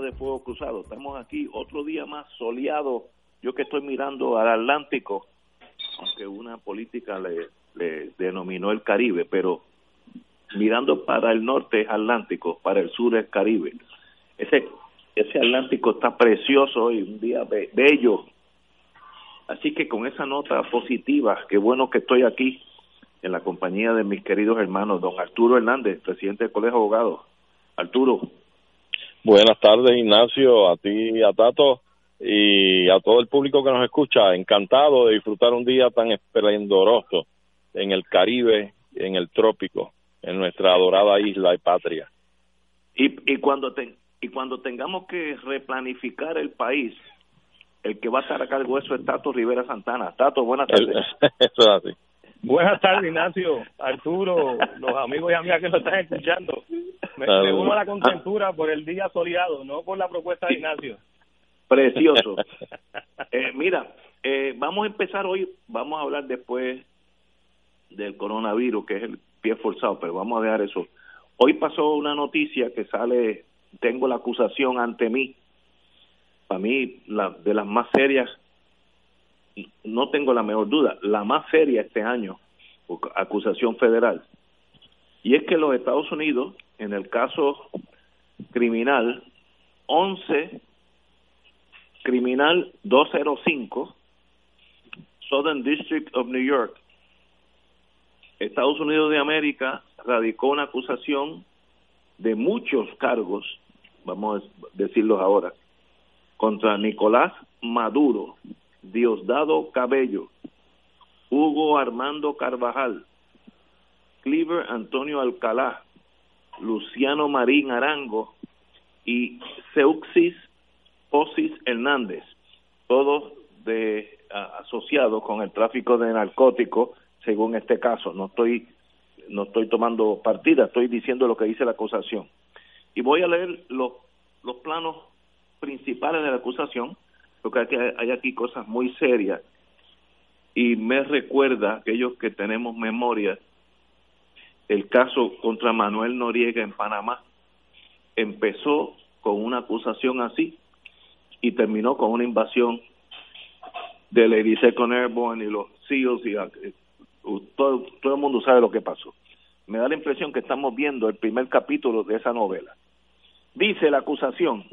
De Fuego Cruzado. Estamos aquí otro día más soleado. Yo que estoy mirando al Atlántico, aunque una política le, denominó el Caribe, pero mirando para el norte es Atlántico, para el sur es Caribe. Ese, ese Atlántico está precioso y un día be- bello. Así que con esa nota positiva, qué bueno que estoy aquí en la compañía de mis queridos hermanos, don Arturo Hernández, presidente del Colegio de Abogados. Arturo, Buenas tardes, Ignacio, a ti y a Tato y a todo el público que nos escucha. Encantado de disfrutar un día tan esplendoroso en el Caribe, en el trópico, en nuestra adorada isla y patria. y, y cuando te- y cuando tengamos que replanificar el país, el que va a estar a cargo de eso es Tato Rivera Santana. Tato, buenas tardes. Eso es así. Buenas tardes, Ignacio, Arturo, los amigos y amigas que nos están escuchando. Me, me uno a la contentura por el día soleado, no por la propuesta de Ignacio. Precioso. Eh, mira, eh, vamos a empezar hoy, vamos a hablar después del coronavirus, que es el pie forzado, pero vamos a dejar eso. Hoy pasó una noticia que sale, tengo la acusación ante mí, para mí, la, de las más serias, no tengo la mejor duda, la más seria este año, acusación federal. Y es que los Estados Unidos, en el caso criminal, 11 Criminal 205, Southern District of New York, Estados Unidos de América radicó una acusación de muchos cargos, vamos a decirlos ahora, contra Nicolás Maduro, Diosdado Cabello, Hugo Armando Carvajal, Cleaver Antonio Alcalá, Luciano Marín Arango y Seuxis Posis Hernández, todos de asociados con el tráfico de narcóticos, según este caso. No estoy no estoy tomando partida, estoy diciendo lo que dice la acusación. Y voy a leer los los planos principales de la acusación, porque hay, aquí cosas muy serias y me recuerda aquellos que tenemos memoria el caso contra Manuel Noriega en Panamá empezó con una acusación así y terminó con una invasión del 82nd Airborne y los SEALs y eh, todo, todo el mundo sabe lo que pasó. Me da la impresión que estamos viendo el primer capítulo de esa novela. Dice la acusación,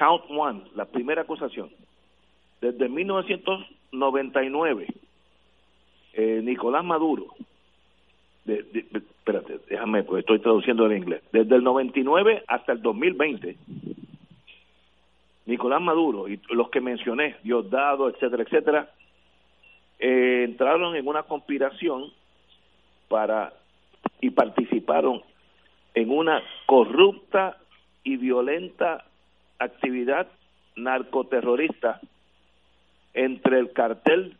Count One, la primera acusación, desde 1999, eh, Nicolás Maduro, de, espérate, déjame, porque estoy traduciendo en inglés, desde el 99 hasta el 2020, Nicolás Maduro y los que mencioné, Diosdado, etcétera, etcétera, eh, entraron en una conspiración para y participaron en una corrupta y violenta actividad narcoterrorista entre el cartel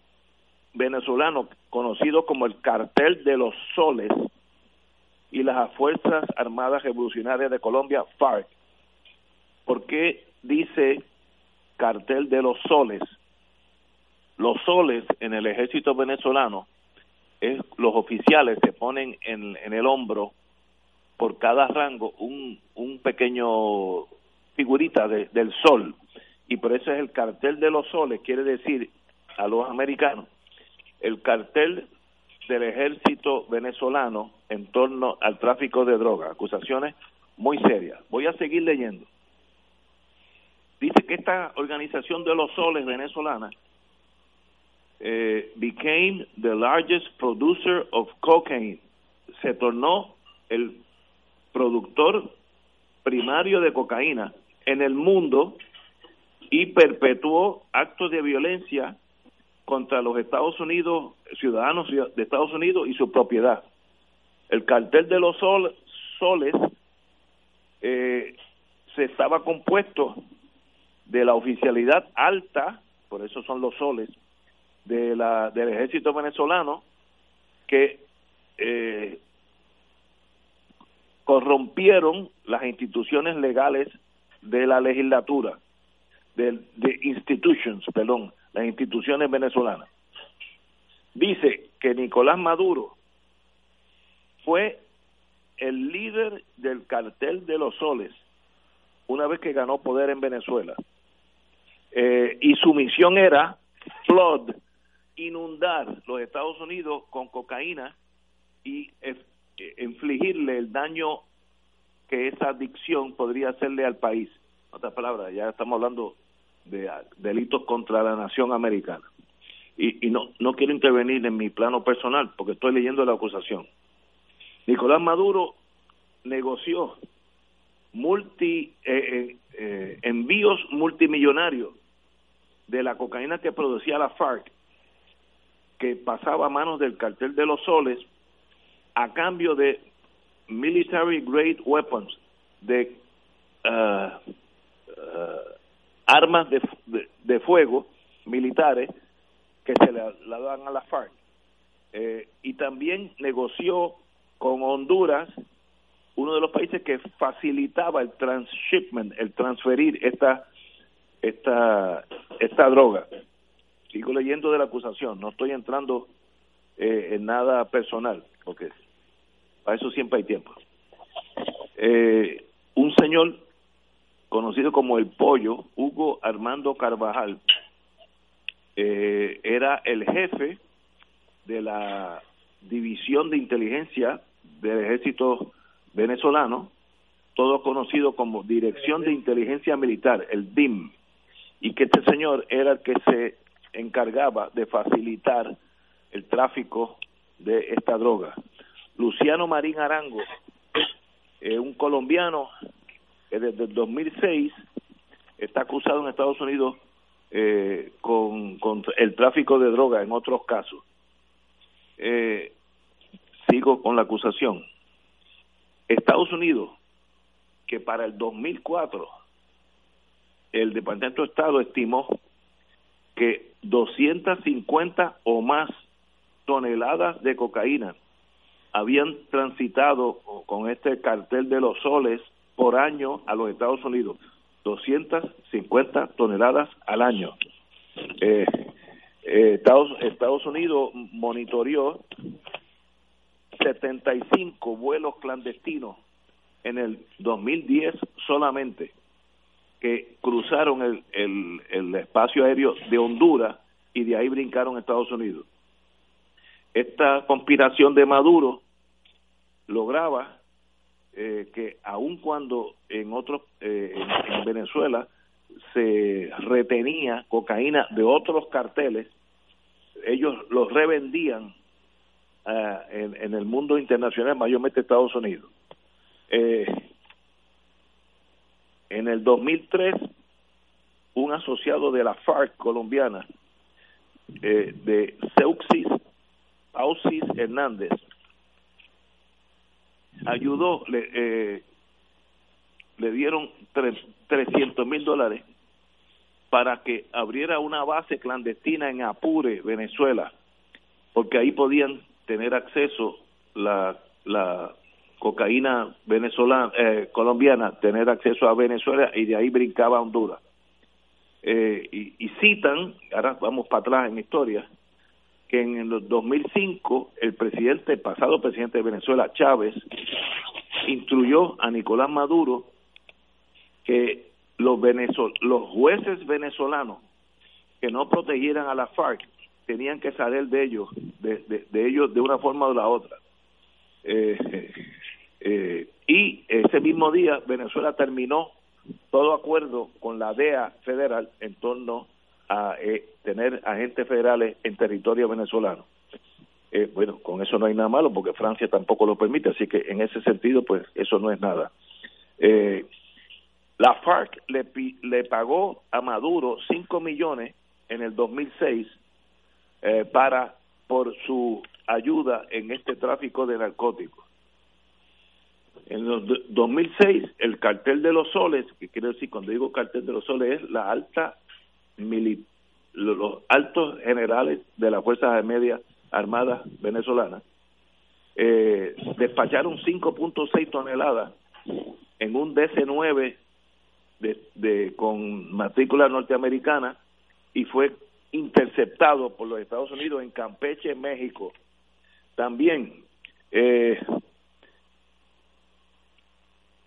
venezolano conocido como el cartel de los soles y las Fuerzas Armadas Revolucionarias de Colombia, FARC. ¿Por qué dice cartel de los soles? Los soles en el ejército venezolano, es, los oficiales se ponen en, en el hombro por cada rango un, un pequeño figurita de- del sol y por eso es el cartel de los soles, quiere decir a los americanos, el cartel del ejército venezolano en torno al tráfico de drogas, acusaciones muy serias. Voy a seguir leyendo. Dice que esta organización de los soles venezolana eh, became the largest producer of cocaine. Se tornó el productor primario de cocaína en el mundo y perpetuó actos de violencia contra los Estados Unidos, ciudadanos de Estados Unidos y su propiedad. El cartel de los soles eh, se estaba compuesto de la oficialidad alta, por eso son los soles, de la, del ejército venezolano, que eh, corrompieron las instituciones legales de la legislatura, de, de institutions, perdón, las instituciones venezolanas. Dice que Nicolás Maduro fue el líder del cartel de los soles una vez que ganó poder en Venezuela. Eh, y su misión era flood, inundar los Estados Unidos con cocaína y eh, infligirle el daño que esa adicción podría hacerle al país. En otras palabras, ya estamos hablando de delitos contra la nación americana. Y, y no, no quiero intervenir en mi plano personal porque estoy leyendo la acusación. Nicolás Maduro negoció multi eh, eh, eh, envíos multimillonarios de la cocaína que producía la FARC que pasaba a manos del cartel de los soles a cambio de military grade weapons de armas de, de, fuego militares que se le la dan a la FARC y también negoció con Honduras, uno de los países que facilitaba el transshipment, el transferir esta esta esta droga. Sigo leyendo de la acusación, no estoy entrando eh, en nada personal, porque para eso siempre hay tiempo. Eh, un señor conocido como el Pollo, Hugo Armando Carvajal, eh, era el jefe de la división de inteligencia del ejército venezolano, todo conocido como Dirección de Inteligencia Militar, el DIM, y que este señor era el que se encargaba de facilitar el tráfico de esta droga. Luciano Marín Arango, un colombiano que desde el 2006 está acusado en Estados Unidos eh, con, con, el tráfico de droga en otros casos. Eh, sigo con la acusación. Estados Unidos, que para el 2004 el Departamento de Estado estimó que 250 o más toneladas de cocaína habían transitado con este cartel de los soles por año a los Estados Unidos. 250 toneladas al año. Eh, eh, Estados, Unidos monitoreó 75 vuelos clandestinos en el 2010 solamente que cruzaron el, el, el espacio aéreo de Honduras y de ahí brincaron a Estados Unidos. Esta conspiración de Maduro lograba eh, que aun cuando en otros eh, en, Venezuela se retenía cocaína de otros carteles, ellos los revendían uh, en, el mundo internacional, mayormente Estados Unidos. Eh, en el 2003, un asociado de la FARC colombiana, eh, de Seuxis Ausis Hernández, ayudó, le, eh, le dieron 300 mil dólares para que abriera una base clandestina en Apure, Venezuela, porque ahí podían tener acceso la, la cocaína venezolana, eh, colombiana, tener acceso a Venezuela y de ahí brincaba a Honduras. Eh, y, y, citan, ahora vamos para atrás en historia, que en el 2005 el presidente, el pasado presidente de Venezuela, Chávez, instruyó a Nicolás Maduro que los, venezol los jueces venezolanos que no protegieran a la FARC tenían que saber de ellos, de, de, de ellos de una forma o la otra. Eh, eh, y ese mismo día Venezuela terminó todo acuerdo con la DEA federal en torno a eh, tener agentes federales en territorio venezolano. Eh, bueno, con eso no hay nada malo porque Francia tampoco lo permite, así que en ese sentido, pues eso no es nada. Eh, la FARC le, le pagó a Maduro 5 millones en el 2006 eh, para por su ayuda en este tráfico de narcóticos. En el 2006, el cartel de los soles, que quiero decir cuando digo cartel de los soles, es la alta los altos generales de las Fuerzas Media Armadas venezolanas, eh, despacharon 5.6 toneladas en un DC-9 de, de, con matrícula norteamericana y fue interceptado por los Estados Unidos en Campeche, México. También eh,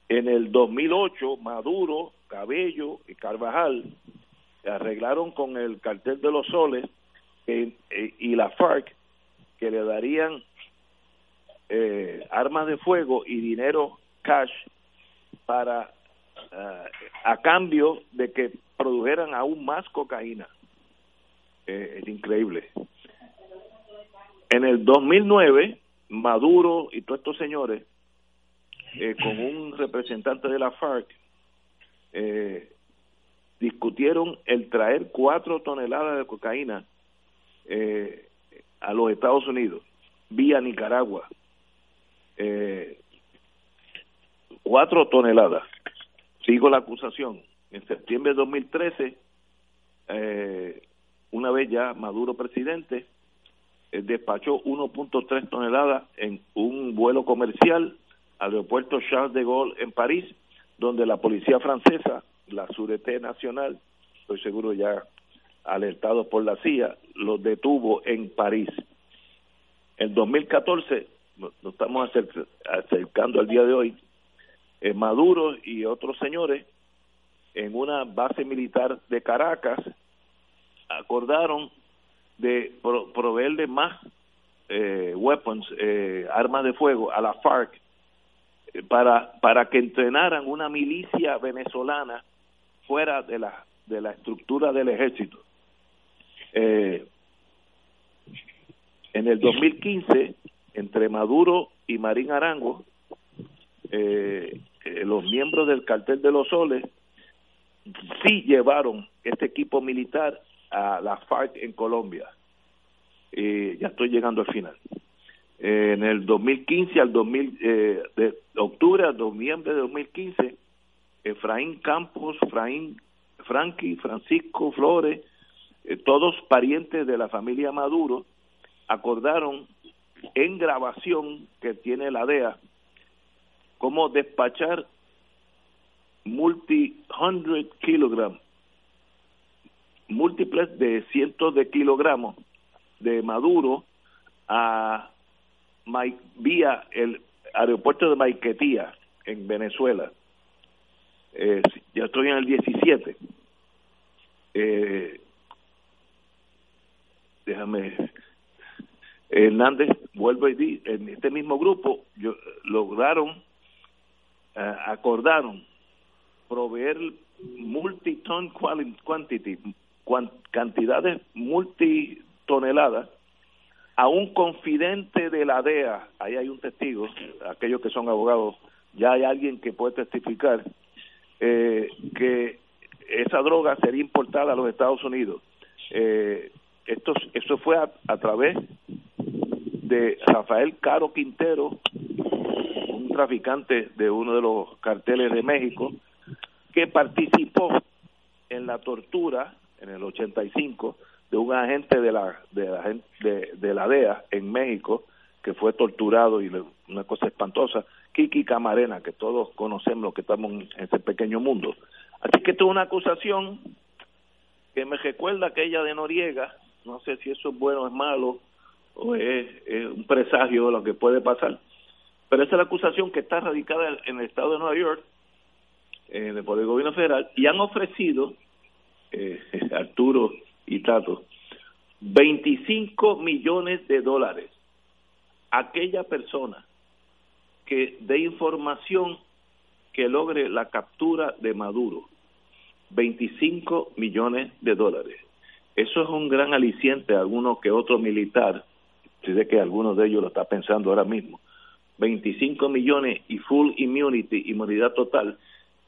en el 2008, Maduro, Cabello y Carvajal arreglaron con el cartel de los soles eh, y la FARC que le darían eh, armas de fuego y dinero cash para eh, a cambio de que produjeran aún más cocaína. es increíble. En el 2009, Maduro y todos estos señores, con un representante de la FARC, eh, discutieron el traer cuatro toneladas de cocaína eh, a los Estados Unidos vía Nicaragua. Eh, cuatro toneladas. Sigo la acusación. En septiembre de 2013, eh, una vez ya Maduro presidente, eh, despachó 1.3 toneladas en un vuelo comercial al aeropuerto Charles de Gaulle en París, donde la policía francesa la Surete Nacional, estoy seguro ya alertado por la CIA, los detuvo en París. En 2014, nos estamos acercando al día de hoy, eh, Maduro y otros señores en una base militar de Caracas acordaron de proveerle más eh, eh, armas de fuego a la FARC para, para que entrenaran una milicia venezolana fuera de la, de la estructura del ejército. Eh, en el 2015, entre Maduro y Marín Arango, eh, eh, los miembros del cartel de los soles sí llevaron este equipo militar a la FARC en Colombia. Eh, ya estoy llegando al final. en el 2015 al 2000, de octubre a noviembre de 2015, Efraín Campos, Efraín Frankie, Francisco Flores, eh, todos parientes de la familia Maduro, acordaron en grabación que tiene la DEA cómo despachar multi hundred kilogramos, múltiples de cientos de kilogramos de Maduro a vía el aeropuerto de Maiquetía en Venezuela eh, ya estoy en el 17. Eh, déjame. Hernández, vuelvo y di, en este mismo grupo yo, lograron, uh, acordaron proveer multiton quantity, cantidades multitoneladas a un confidente de la DEA, ahí hay un testigo, aquellos que son abogados, ya hay alguien que puede testificar, eh, que esa droga sería importada a los Estados Unidos. Eh, esto, eso fue a, través de Rafael Caro Quintero, un traficante de uno de los carteles de México, que participó en la tortura en el 85 de un agente de la de la, de, de la DEA en México que fue torturado y una cosa espantosa Kiki Camarena, que todos conocemos que estamos en ese pequeño mundo. Así que esto es una acusación que me recuerda aquella de Noriega, no sé si eso es bueno o es malo, o es, un presagio de lo que puede pasar, pero esa es la acusación que está radicada en el estado de Nueva York, eh, por el gobierno federal, y han ofrecido, eh, Arturo y Tato, 25 millones de dólares a aquella persona que dé información que logre la captura de Maduro. 25 millones de dólares. Eso es un gran aliciente a alguno que otro militar, si sé que alguno de ellos lo está pensando ahora mismo. 25 millones y full immunity, inmunidad total,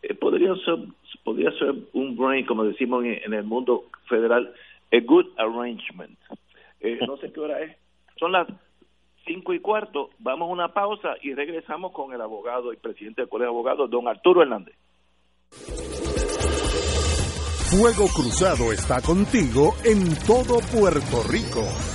eh, podría ser podría ser un brain, como decimos en, el mundo federal, a good arrangement. eh, no sé qué hora es. Son las cinco y cuarto, vamos a una pausa y regresamos con el abogado y presidente del Colegio de Abogados, don Arturo Hernández. Fuego Cruzado está contigo en todo Puerto Rico.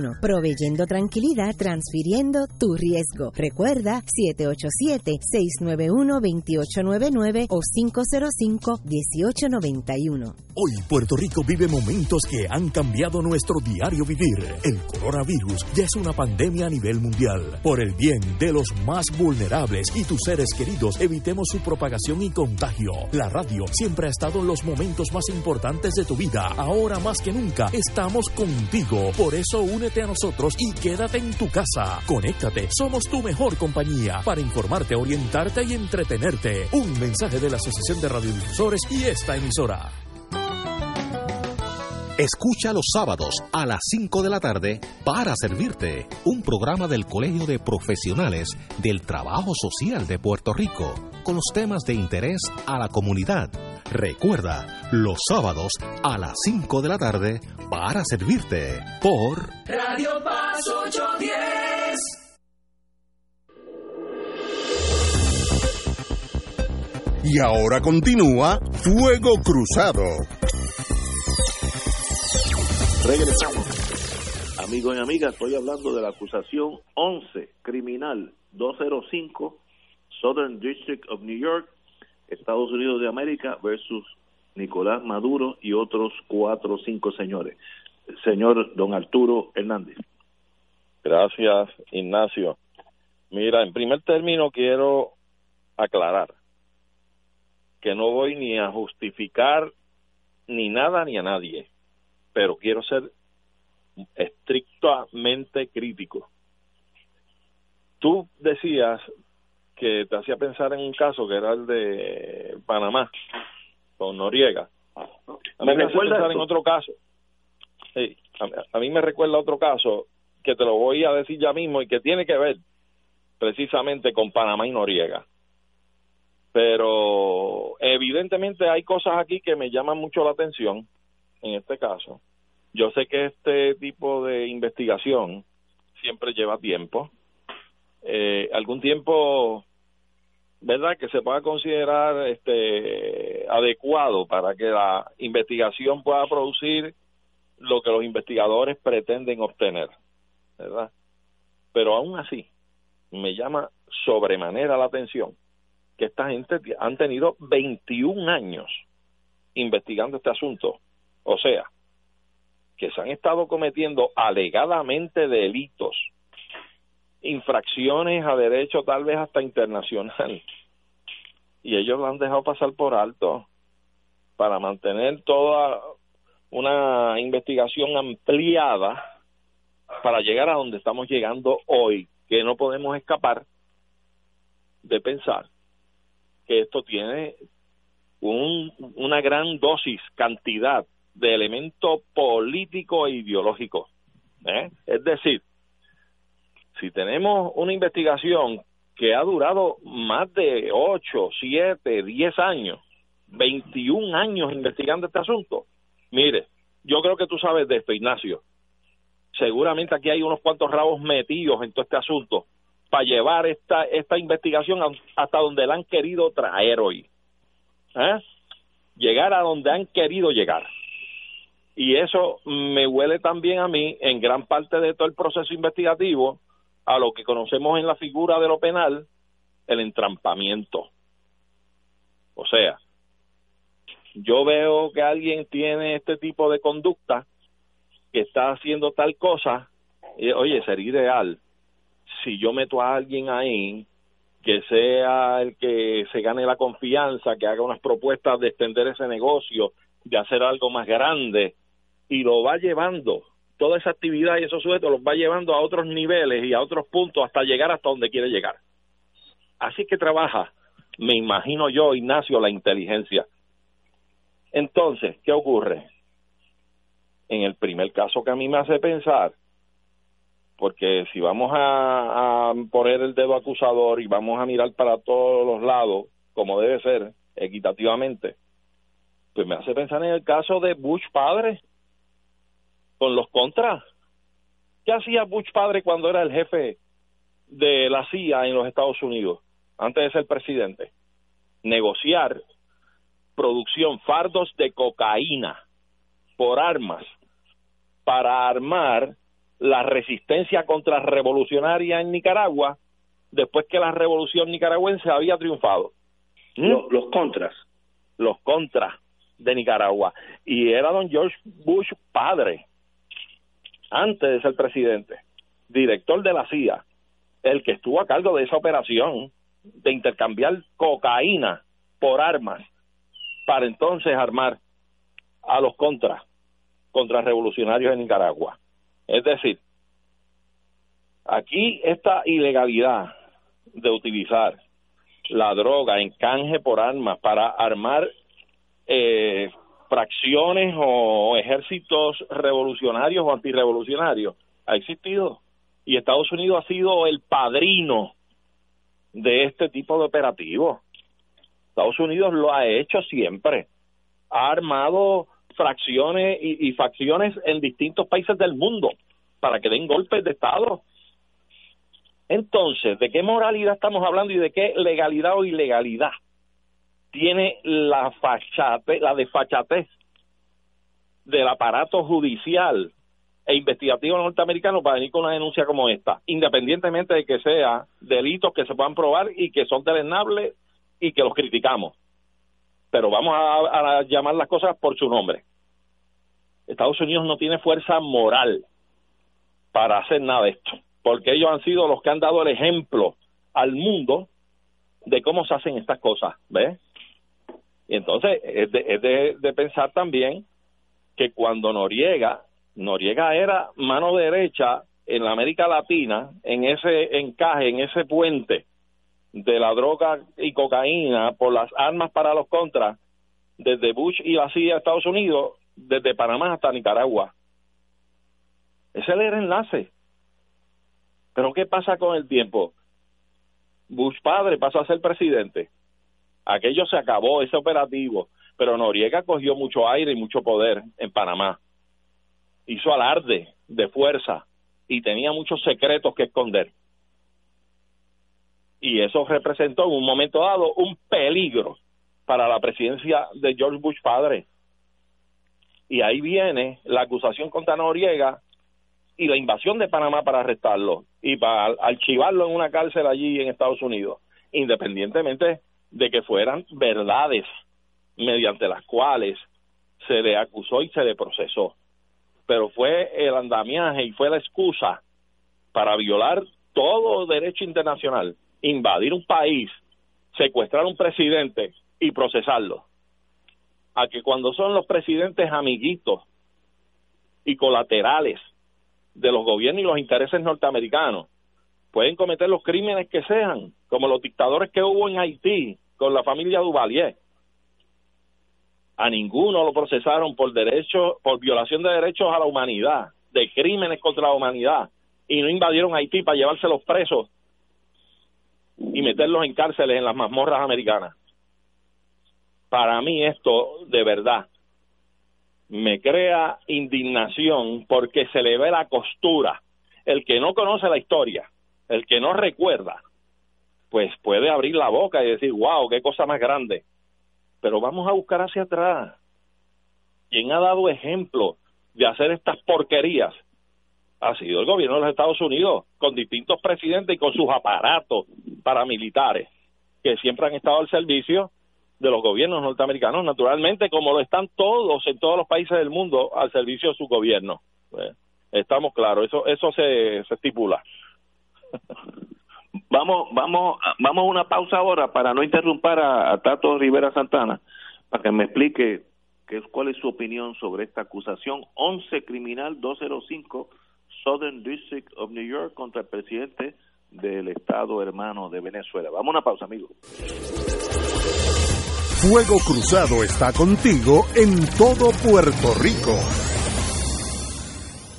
proveyendo tranquilidad, transfiriendo tu riesgo. Recuerda 787-691-2899 o 505-1891. Hoy Puerto Rico vive momentos que han cambiado nuestro diario vivir. El coronavirus ya es una pandemia a nivel mundial. Por el bien de los más vulnerables y tus seres queridos, evitemos su propagación y contagio. La radio siempre ha estado en los momentos más importantes de tu vida. Ahora más que nunca estamos contigo. Por eso a nosotros y quédate en tu casa. Conéctate, somos tu mejor compañía para informarte, orientarte y entretenerte. Un mensaje de la Asociación de Radiodifusores y esta emisora. Escucha los sábados a las 5 de la tarde para servirte un programa del Colegio de Profesionales del Trabajo Social de Puerto Rico con los temas de interés a la comunidad. Recuerda, los sábados a las 5 de la tarde para servirte por Radio Paz 810. Y ahora continúa Fuego Cruzado. Regresamos. Amigos y amigas, estoy hablando de la acusación 11 criminal 205 Southern District of New York, Estados Unidos de América versus Nicolás Maduro y otros cuatro o cinco señores. Señor don Arturo Hernández. Gracias, Ignacio. Mira, en primer término quiero aclarar que no voy ni a justificar ni nada ni a nadie, pero quiero ser estrictamente crítico. Tú decías que te hacía pensar en un caso que era el de Panamá, con Noriega. A mí me, recuerda pensar en otro caso. Sí, a, mí me recuerda otro caso que te lo voy a decir ya mismo y que tiene que ver precisamente con Panamá y Noriega. Pero evidentemente hay cosas aquí que me llaman mucho la atención en este caso. Yo sé que este tipo de investigación siempre lleva tiempo. Eh, algún tiempo verdad que se pueda considerar este adecuado para que la investigación pueda producir lo que los investigadores pretenden obtener verdad pero aún así me llama sobremanera la atención que esta gente han tenido 21 años investigando este asunto. O sea que se han estado cometiendo alegadamente delitos infracciones a derecho tal vez hasta internacional y ellos lo han dejado pasar por alto para mantener toda una investigación ampliada para llegar a donde estamos llegando hoy, que no podemos escapar de pensar que esto tiene un, una gran dosis, cantidad de elemento político e ideológico. ¿eh? Es decir, si tenemos una investigación que ha durado más de 8, 7, 10 años, 21 años investigando este asunto, mire, yo creo que tú sabes de esto, Ignacio. Seguramente aquí hay unos cuantos rabos metidos en todo este asunto para llevar esta, esta investigación hasta donde la han querido traer hoy. ¿Eh? Llegar a donde han querido llegar. Y eso me huele también a mí en gran parte de todo el proceso investigativo a lo que conocemos en la figura de lo penal, el entrampamiento. O sea, yo veo que alguien tiene este tipo de conducta, que está haciendo tal cosa, y, oye, sería ideal si yo meto a alguien ahí que sea el que se gane la confianza, que haga unas propuestas de extender ese negocio, de hacer algo más grande, y lo va llevando, toda esa actividad y esos sujetos los va llevando a otros niveles y a otros puntos hasta llegar hasta donde quiere llegar. Así que trabaja, me imagino yo, Ignacio, la inteligencia. Entonces, ¿qué ocurre? En el primer caso que a mí me hace pensar, porque si vamos a, a poner el dedo acusador y vamos a mirar para todos los lados, como debe ser, equitativamente, pues me hace pensar en el caso de Bush padre con los contras. ¿Qué hacía Bush padre cuando era el jefe de la CIA en los Estados Unidos, antes de ser presidente? Negociar producción, fardos de cocaína por armas para armar la resistencia contrarrevolucionaria en Nicaragua después que la revolución nicaragüense había triunfado. Los, los contras. Los contras de Nicaragua. Y era don George Bush padre, antes de ser presidente, director de la CIA, el que estuvo a cargo de esa operación de intercambiar cocaína por armas para entonces armar a los contras, contrarrevolucionarios en Nicaragua. Es decir, aquí esta ilegalidad de utilizar la droga en canje por armas para armar eh, fracciones o ejércitos revolucionarios o antirrevolucionarios ha existido y Estados Unidos ha sido el padrino de este tipo de operativos. Estados Unidos lo ha hecho siempre. Ha armado fracciones y, y facciones en distintos países del mundo para que den golpes de Estado. Entonces, ¿de qué moralidad estamos hablando y de qué legalidad o ilegalidad? Tiene la fachate, la desfachatez del aparato judicial e investigativo norteamericano para venir con una denuncia como esta, independientemente de que sea delitos que se puedan probar y que son deleznables y que los criticamos. Pero vamos a, a llamar las cosas por su nombre. Estados Unidos no tiene fuerza moral para hacer nada de esto, porque ellos han sido los que han dado el ejemplo al mundo de cómo se hacen estas cosas, ¿ves? Y entonces es de, de, pensar también que cuando Noriega, Noriega era mano derecha en la América Latina, en ese encaje, en ese puente de la droga y cocaína por las armas para los contras, desde Bush y la CIA de Estados Unidos, desde Panamá hasta Nicaragua. Ese era el enlace. Pero ¿qué pasa con el tiempo? Bush padre pasó a ser presidente aquello se acabó, ese operativo, pero Noriega cogió mucho aire y mucho poder en Panamá. Hizo alarde de fuerza y tenía muchos secretos que esconder. Y eso representó en un momento dado un peligro para la presidencia de George Bush padre. Y ahí viene la acusación contra Noriega y la invasión de Panamá para arrestarlo y para archivarlo en una cárcel allí en Estados Unidos, independientemente de que fueran verdades mediante las cuales se le acusó y se le procesó. Pero fue el andamiaje y fue la excusa para violar todo derecho internacional, invadir un país, secuestrar un presidente y procesarlo. A que cuando son los presidentes amiguitos y colaterales de los gobiernos y los intereses norteamericanos, pueden cometer los crímenes que sean, como los dictadores que hubo en Haití con la familia Duvalier. A ninguno lo procesaron por derecho, por violación de derechos a la humanidad, de crímenes contra la humanidad, y no invadieron Haití para llevárselos presos y meterlos en cárceles en las mazmorras americanas. Para mí esto, de verdad, me crea indignación porque se le ve la costura. El que no conoce la historia, el que no recuerda, pues puede abrir la boca y decir, wow, qué cosa más grande. Pero vamos a buscar hacia atrás. ¿Quién ha dado ejemplo de hacer estas porquerías? Ha sido el gobierno de los Estados Unidos, con distintos presidentes y con sus aparatos paramilitares, que siempre han estado al servicio de los gobiernos norteamericanos, naturalmente, como lo están todos en todos los países del mundo al servicio de su gobierno. Pues, estamos claros, eso, eso se, se estipula. Vamos, vamos, vamos a una pausa ahora para no interrumpir a, Tato Rivera Santana, para que me explique que cuál es su opinión sobre esta acusación 11 criminal 205 Southern District of New York contra el presidente del Estado hermano de Venezuela. Vamos a una pausa, amigos. Fuego Cruzado está contigo en todo Puerto Rico.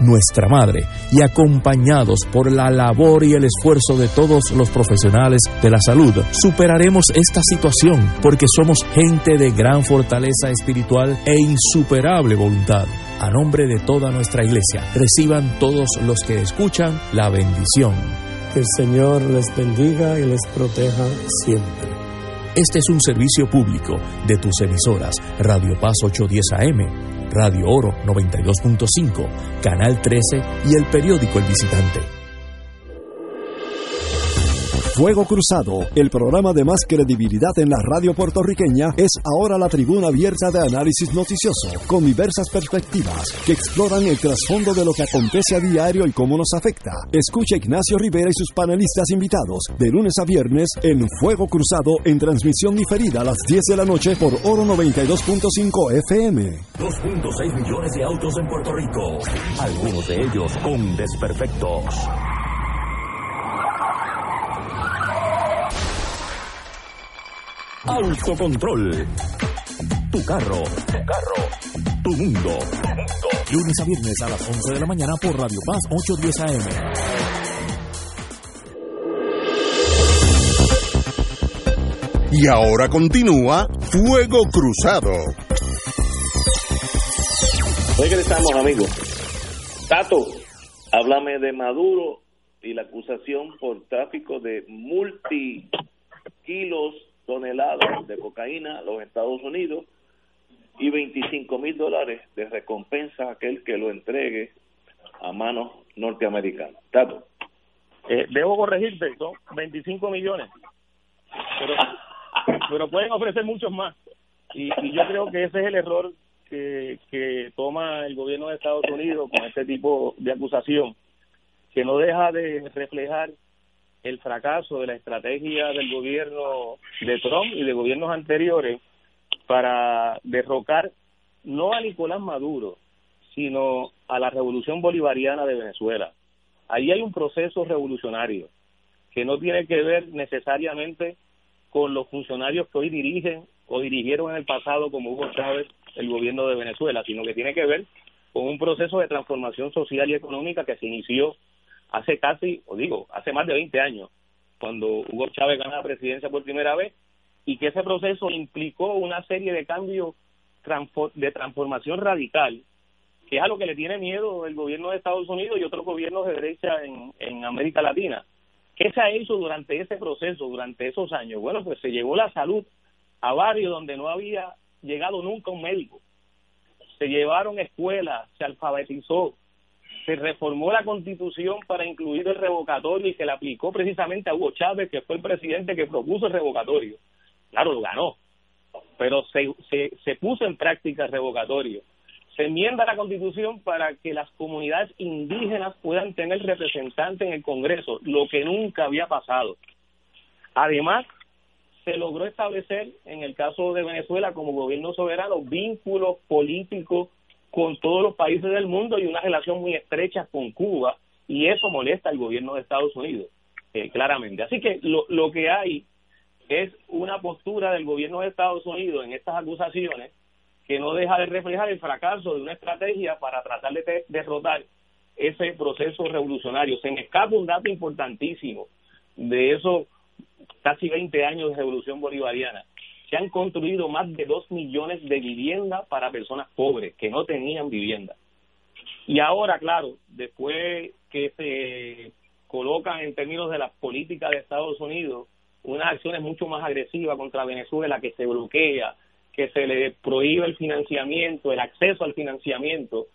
nuestra Madre, y acompañados por la labor y el esfuerzo de todos los profesionales de la salud, superaremos esta situación porque somos gente de gran fortaleza espiritual e insuperable voluntad. A nombre de toda nuestra iglesia, reciban todos los que escuchan la bendición. Que el Señor les bendiga y les proteja siempre. Este es un servicio público de tus emisoras Radio Paz 810 AM Radio Oro 92.5, Canal 13 y el periódico El Visitante. Fuego Cruzado, el programa de más credibilidad en la radio puertorriqueña, es ahora la tribuna abierta de análisis noticioso, con diversas perspectivas que exploran el trasfondo de lo que acontece a diario y cómo nos afecta. Escucha Ignacio Rivera y sus panelistas invitados de lunes a viernes en Fuego Cruzado en transmisión diferida a las 10 de la noche por Oro 92.5 FM. 2.6 millones de autos en Puerto Rico, algunos de ellos con desperfectos. Autocontrol. Tu carro. Tu carro. Tu mundo. Lunes a viernes a las 11 de la mañana por Radio Paz 810 AM. Y ahora continúa Fuego Cruzado. Regresamos, amigos. Tato, háblame de Maduro y la acusación por tráfico de multi kilos toneladas de cocaína a los Estados Unidos y 25 mil dólares de recompensa a aquel que lo entregue a manos norteamericanas. Tato. Eh, debo corregirte, son 25 millones, pero, pero pueden ofrecer muchos más. Y, y yo creo que ese es el error que, que toma el gobierno de Estados Unidos con este tipo de acusación, que no deja de reflejar el fracaso de la estrategia del gobierno de Trump y de gobiernos anteriores para derrocar no a Nicolás Maduro, sino a la revolución bolivariana de Venezuela. Ahí hay un proceso revolucionario que no tiene que ver necesariamente con los funcionarios que hoy dirigen o dirigieron en el pasado, como Hugo Chávez, el gobierno de Venezuela, sino que tiene que ver con un proceso de transformación social y económica que se inició hace casi, o digo, hace más de 20 años, cuando Hugo Chávez gana la presidencia por primera vez, y que ese proceso implicó una serie de cambios de transformación radical, que es a lo que le tiene miedo el gobierno de Estados Unidos y otros gobiernos de derecha en, América Latina. ¿Qué se ha hecho durante ese proceso, durante esos años? Bueno, pues se llevó la salud a barrios donde no había llegado nunca un médico. Se llevaron escuelas, se alfabetizó, se reformó la constitución para incluir el revocatorio y se le aplicó precisamente a Hugo Chávez, que fue el presidente que propuso el revocatorio. Claro, lo ganó, pero se, se, se puso en práctica el revocatorio. Se enmienda la constitución para que las comunidades indígenas puedan tener representantes en el Congreso, lo que nunca había pasado. Además, se logró establecer, en el caso de Venezuela, como gobierno soberano, vínculos políticos con todos los países del mundo y una relación muy estrecha con Cuba y eso molesta al gobierno de Estados Unidos eh, claramente así que lo, lo que hay es una postura del gobierno de Estados Unidos en estas acusaciones que no deja de reflejar el fracaso de una estrategia para tratar de derrotar ese proceso revolucionario. Se me escapa un dato importantísimo de esos casi 20 años de revolución bolivariana se han construido más de dos millones de viviendas para personas pobres que no tenían vivienda. Y ahora, claro, después que se colocan en términos de las políticas de Estados Unidos unas acciones mucho más agresivas contra Venezuela, que se bloquea, que se le prohíbe el financiamiento, el acceso al financiamiento,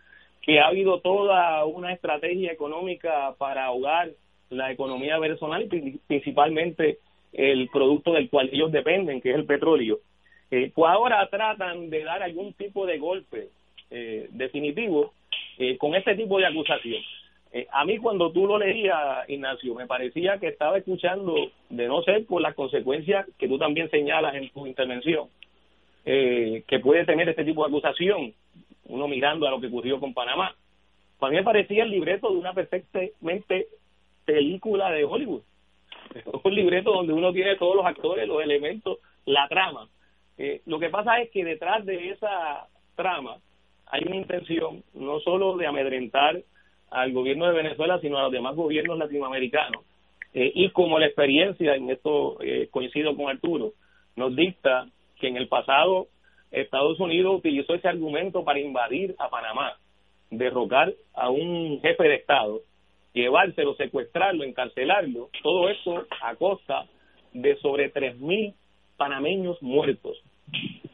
que ha habido toda una estrategia económica para ahogar la economía venezolana y principalmente el producto del cual ellos dependen, que es el petróleo. Eh, pues ahora tratan de dar algún tipo de golpe eh, definitivo eh, con este tipo de acusación. Eh, a mí cuando tú lo leías, Ignacio, me parecía que estaba escuchando, de no ser por las consecuencias que tú también señalas en tu intervención, eh, que puede tener este tipo de acusación, uno mirando a lo que ocurrió con Panamá. Para mí me parecía el libreto de una perfectamente película de Hollywood. Un libreto donde uno tiene todos los actores, los elementos, la trama. Eh, lo que pasa es que detrás de esa trama hay una intención no solo de amedrentar al gobierno de Venezuela, sino a los demás gobiernos latinoamericanos. Eh, y como la experiencia, en esto eh, coincido con Arturo, nos dicta que en el pasado Estados Unidos utilizó ese argumento para invadir a Panamá, derrocar a un jefe de Estado, llevárselo, secuestrarlo, encarcelarlo, todo eso a costa de sobre 3.000 panameños muertos,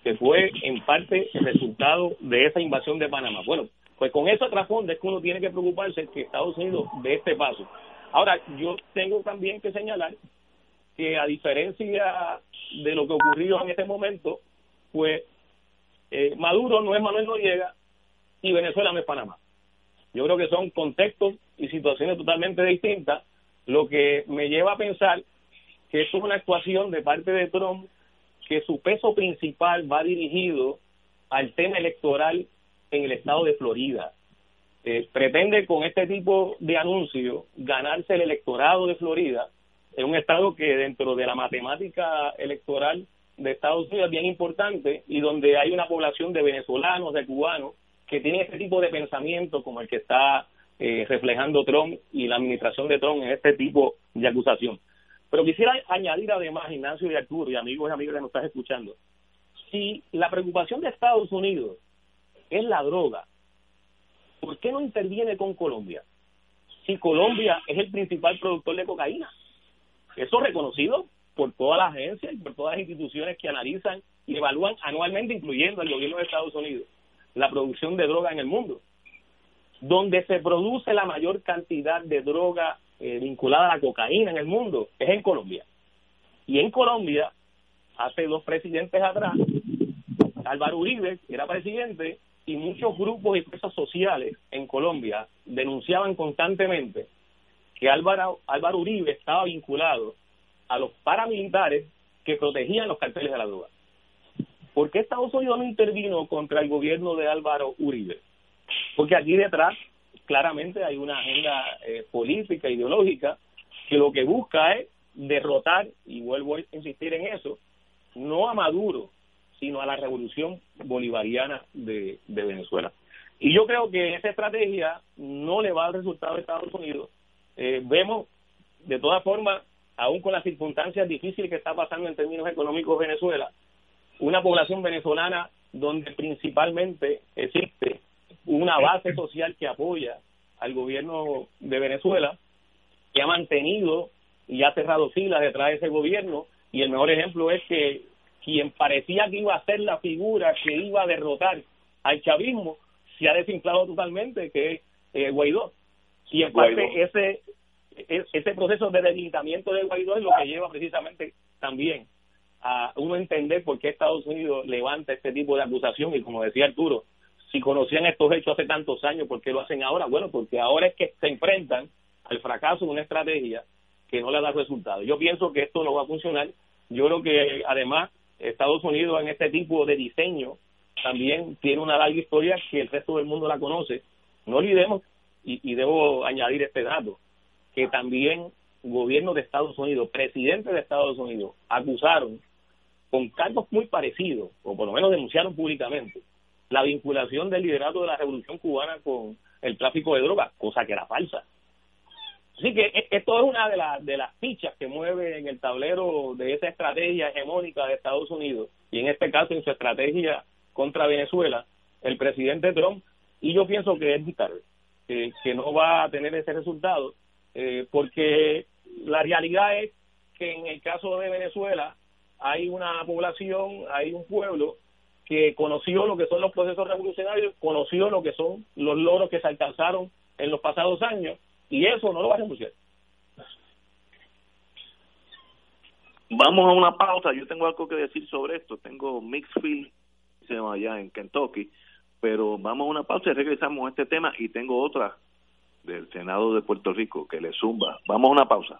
que fue en parte el resultado de esa invasión de Panamá. Bueno, pues con eso trasfondo es que uno tiene que preocuparse que Estados Unidos dé este paso. Ahora, yo tengo también que señalar que a diferencia de lo que ocurrió en este momento, pues eh, Maduro no es Manuel Noriega y Venezuela no es Panamá. Yo creo que son contextos y situaciones totalmente distintas, lo que me lleva a pensar que es una actuación de parte de Trump que su peso principal va dirigido al tema electoral en el estado de Florida. Eh, pretende con este tipo de anuncio ganarse el electorado de Florida, en un estado que dentro de la matemática electoral de Estados Unidos es bien importante y donde hay una población de venezolanos, de cubanos, que tienen este tipo de pensamiento como el que está eh, reflejando Trump y la administración de Trump en este tipo de acusación. Pero quisiera añadir además, Ignacio y Arturo y amigos y amigas que nos estás escuchando, si la preocupación de Estados Unidos es la droga, ¿por qué no interviene con Colombia? Si Colombia es el principal productor de cocaína. Eso reconocido por todas las agencias y por todas las instituciones que analizan y evalúan anualmente, incluyendo el gobierno de Estados Unidos, la producción de droga en el mundo. Donde se produce la mayor cantidad de droga eh, vinculada a la cocaína en el mundo es en Colombia. Y en Colombia, hace dos presidentes atrás, Álvaro Uribe, era presidente, y muchos grupos y fuerzas sociales en Colombia denunciaban constantemente que Álvaro, Álvaro Uribe estaba vinculado a los paramilitares que protegían los carteles de la droga. ¿Por qué Estados Unidos no intervino contra el gobierno de Álvaro Uribe? Porque aquí detrás claramente hay una agenda eh, política, ideológica, que lo que busca es derrotar, y vuelvo a insistir en eso, no a Maduro, sino a la revolución bolivariana de, Venezuela. Y yo creo que esa estrategia no le va a dar resultado a Estados Unidos. Eh, vemos, de todas formas, aún con las circunstancias difíciles que está pasando en términos económicos Venezuela, una población venezolana donde principalmente existe una base social que apoya al gobierno de Venezuela, que ha mantenido y ha cerrado filas detrás de ese gobierno, y el mejor ejemplo es que quien parecía que iba a ser la figura que iba a derrotar al chavismo, se ha desinflado totalmente, que es eh, Guaidó. Y en parte ese, e, ese proceso de debilitamiento de Guaidó es lo que lleva precisamente también a uno entender por qué Estados Unidos levanta este tipo de acusación y como decía Arturo, si conocían estos hechos hace tantos años, ¿por qué lo hacen ahora? Bueno, porque ahora es que se enfrentan al fracaso de una estrategia que no le da resultados. Yo pienso que esto no va a funcionar. Yo creo que además Estados Unidos en este tipo de diseño también tiene una larga historia que el resto del mundo la conoce. No olvidemos, y, y debo añadir este dato, que también gobierno de Estados Unidos, presidente de Estados Unidos, acusaron con cargos muy parecidos, o por lo menos denunciaron públicamente, la vinculación del liderato de la revolución cubana con el tráfico de drogas, cosa que era falsa. Así que e, esto es una de, las de las fichas que mueve en el tablero de esa estrategia hegemónica de Estados Unidos y en este caso en su estrategia contra Venezuela, el presidente Trump, y yo pienso que es vital, que no va a tener ese resultado, eh, porque la realidad es que en el caso de Venezuela hay una población, hay un pueblo que conoció lo que son los procesos revolucionarios, conoció lo que son los logros que se alcanzaron en los pasados años y eso no lo va a renunciar. Vamos a una pausa. Yo tengo algo que decir sobre esto. Tengo Mixfield, allá en Kentucky, pero vamos a una pausa y regresamos a este tema y tengo otra del Senado de Puerto Rico que le zumba. Vamos a una pausa.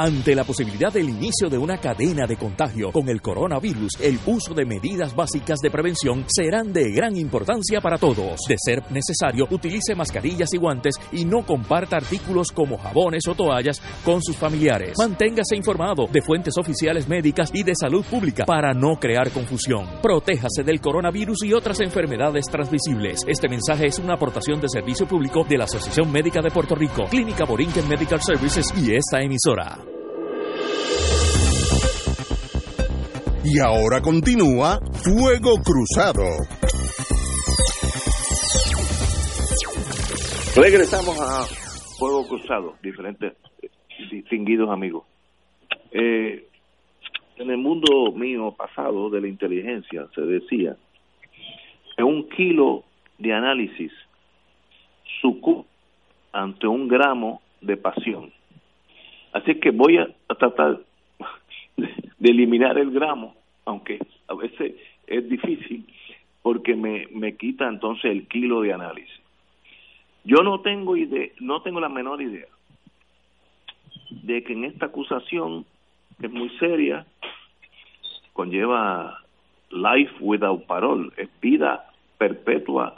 Ante la posibilidad del inicio de una cadena de contagio con el coronavirus, el uso de medidas básicas de prevención serán de gran importancia para todos. De ser necesario, utilice mascarillas y guantes y no comparta artículos como jabones o toallas con sus familiares. Manténgase informado de fuentes oficiales médicas y de salud pública para no crear confusión. Protéjase del coronavirus y otras enfermedades transmisibles. Este mensaje es una aportación de servicio público de la Asociación Médica de Puerto Rico, Clínica Borinquen Medical Services y esta emisora. Y ahora continúa Fuego Cruzado. Regresamos a Fuego Cruzado, diferentes distinguidos amigos. Eh, en el mundo mío pasado de la inteligencia se decía que un kilo de análisis sucumbe ante un gramo de pasión. Así que voy a tratar de eliminar el gramo, aunque a veces es difícil, porque me, me quita entonces el kilo de análisis. Yo no tengo idea, no tengo la menor idea de que en esta acusación, que es muy seria, conlleva life without parole, es vida perpetua,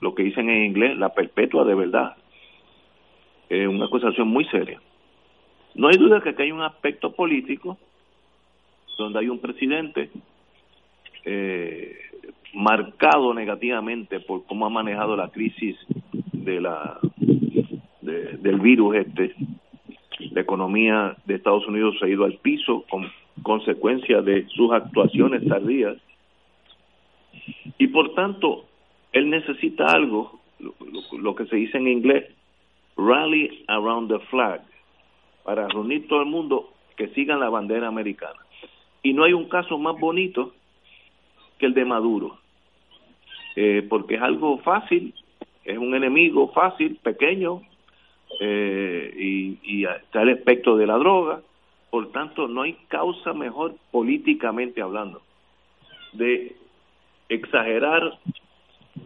lo que dicen en inglés, la perpetua de verdad. Es una acusación muy seria. No hay duda que aquí hay un aspecto político donde hay un presidente eh, marcado negativamente por cómo ha manejado la crisis de la del virus este la economía de Estados Unidos se ha ido al piso con consecuencia de sus actuaciones tardías. Y por tanto él necesita algo lo que se dice en inglés rally around the flag para reunir todo el mundo que sigan la bandera americana y no hay un caso más bonito que el de Maduro, eh, porque es algo fácil, es un enemigo fácil, pequeño, eh, y, y está el aspecto de la droga, por tanto no hay causa mejor políticamente hablando de exagerar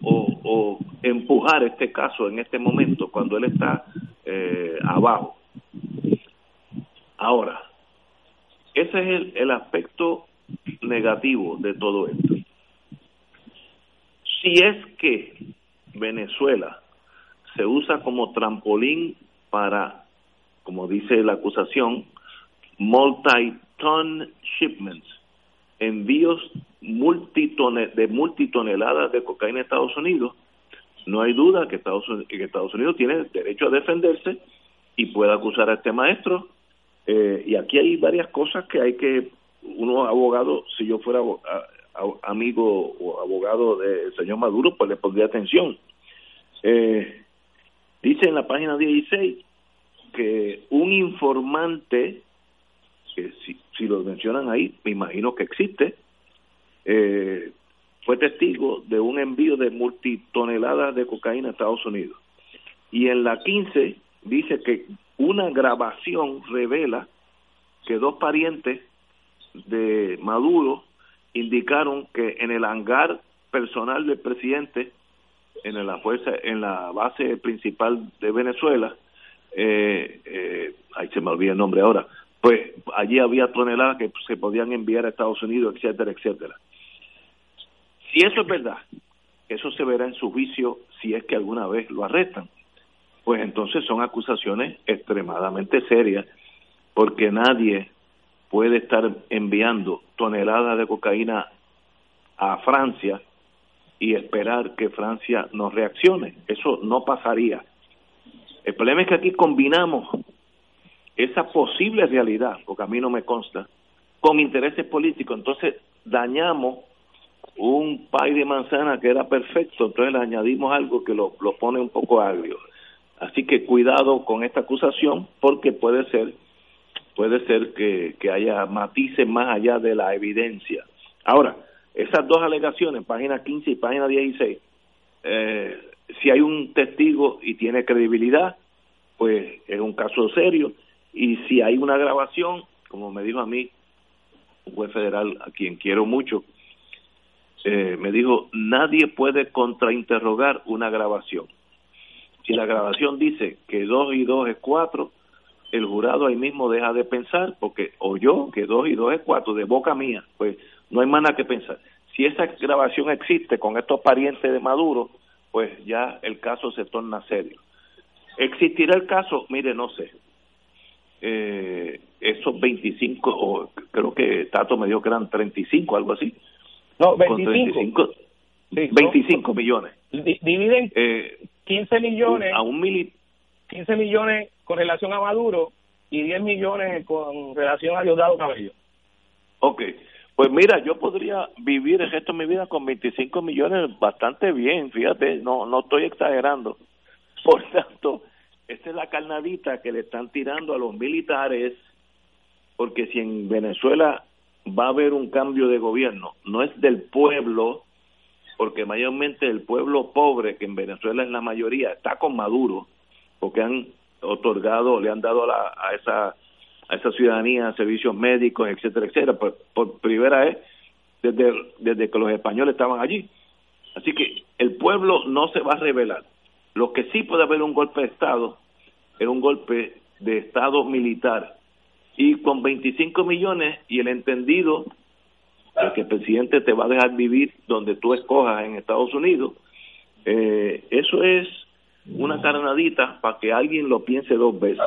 o, o empujar este caso en este momento cuando él está eh, abajo. Ahora, ese es el, el aspecto negativo de todo esto. Si es que Venezuela se usa como trampolín para, como dice la acusación, multi-ton shipments, envíos de multitoneladas de cocaína a Estados Unidos, no hay duda que Estados, que Estados Unidos tiene derecho a defenderse y puede acusar a este maestro. Eh, y aquí hay varias cosas que hay que, uno abogado, si yo fuera amigo o abogado del señor Maduro, pues le pondría atención. Eh, dice en la página 16 que un informante, que si, si lo mencionan ahí, me imagino que existe, eh, fue testigo de un envío de multitoneladas de cocaína a Estados Unidos. Y en la 15 dice que una grabación revela que dos parientes de Maduro indicaron que en el hangar personal del presidente en la fuerza en la base principal de Venezuela eh, eh, ahí se me olvida el nombre ahora pues allí había toneladas que se podían enviar a Estados Unidos etcétera etcétera. Si eso es verdad eso se verá en su juicio si es que alguna vez lo arrestan pues entonces son acusaciones extremadamente serias porque nadie puede estar enviando toneladas de cocaína a Francia y esperar que Francia nos reaccione. Eso no pasaría. El problema es que aquí combinamos esa posible realidad, porque a mí no me consta, con intereses políticos. Entonces dañamos un pay de manzana que era perfecto, entonces le añadimos algo que lo, lo pone un poco agrio. Así que cuidado con esta acusación, porque puede ser puede ser que, que haya matices más allá de la evidencia. Ahora, esas dos alegaciones, página 15 y página 16, eh, si hay un testigo y tiene credibilidad, pues es un caso serio. Y si hay una grabación, como me dijo a mí un juez federal a quien quiero mucho, eh, me dijo, nadie puede contrainterrogar una grabación. Si la grabación dice que dos y dos es cuatro, el jurado ahí mismo deja de pensar, porque oyó que dos y dos es cuatro, de boca mía, pues no hay más nada que pensar. Si esa grabación existe con estos parientes de Maduro, pues ya el caso se torna serio. ¿Existirá el caso? Mire, no sé. Eh, esos 25, o creo que Tato me dijo que eran 35, algo así. No, 25. 25, millones. Dividen eh, 15 millones. A un mili 15 millones con relación a Maduro y 10 millones con relación a Diosdado Cabello. Ok, pues mira, yo podría vivir el resto de mi vida con 25 millones bastante bien, fíjate, no, no estoy exagerando. Por tanto, esta es la carnadita que le están tirando a los militares, porque si en Venezuela va a haber un cambio de gobierno, no es del pueblo, porque mayormente el pueblo pobre, que en Venezuela es la mayoría, está con Maduro, porque han otorgado, le han dado a, la, a esa a esa ciudadanía servicios médicos, etcétera, etcétera, por, por primera vez desde, desde que los españoles estaban allí. Así que el pueblo no se va a rebelar. Lo que sí puede haber un golpe de Estado es un golpe de Estado militar. Y con 25 millones y el entendido de que el presidente te va a dejar vivir donde tú escojas en Estados Unidos, eh, eso es una carnadita para que alguien lo piense dos veces.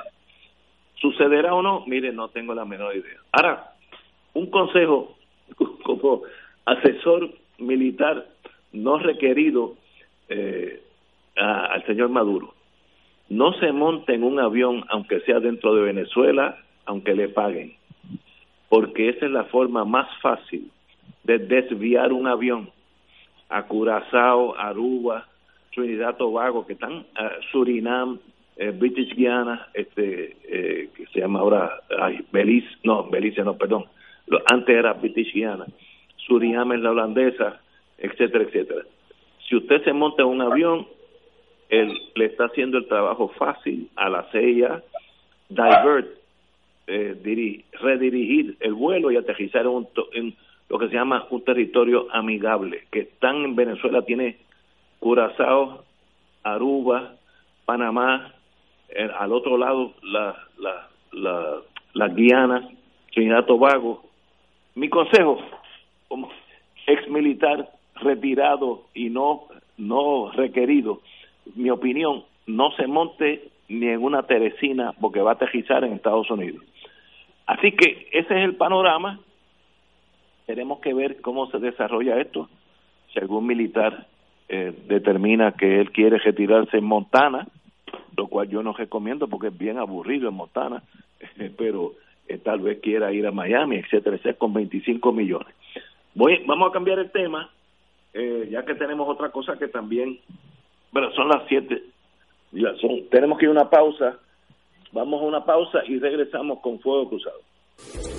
¿Sucederá o no? Mire, no tengo la menor idea. Ahora, un consejo como asesor militar no requerido eh, al señor Maduro. No se monte en un avión, aunque sea dentro de Venezuela, aunque le paguen, porque esa es la forma más fácil de desviar un avión a Curazao, Aruba, Trinidad Tobago, que están uh, Surinam, eh, British Guiana, este, eh, que se llama ahora ay, Belice, no, Belice no, perdón, antes era British Guiana, Surinam es la holandesa, etcétera, etcétera. Si usted se monta en un avión, él le está haciendo el trabajo fácil a la CIA, divert, eh, redirigir el vuelo y aterrizar en, un, en lo que se llama un territorio amigable, que están en Venezuela tiene Curazao, Aruba, Panamá, eh, al otro lado la, la, la, las Guianas, Trinidad Tobago. Mi consejo, como ex militar retirado y no no requerido, mi opinión, no se monte ni en una Teresina porque va a aterrizar en Estados Unidos. Así que ese es el panorama. Tenemos que ver cómo se desarrolla esto. Si algún militar eh, determina que él quiere retirarse en Montana, lo cual yo no recomiendo porque es bien aburrido en Montana, pero eh, tal vez quiera ir a Miami, etcétera, etcétera, con 25 millones. Voy, vamos a cambiar el tema, eh, ya que tenemos otra cosa que también, bueno, son las 7, tenemos que ir a una pausa, vamos a una pausa y regresamos con Fuego Cruzado.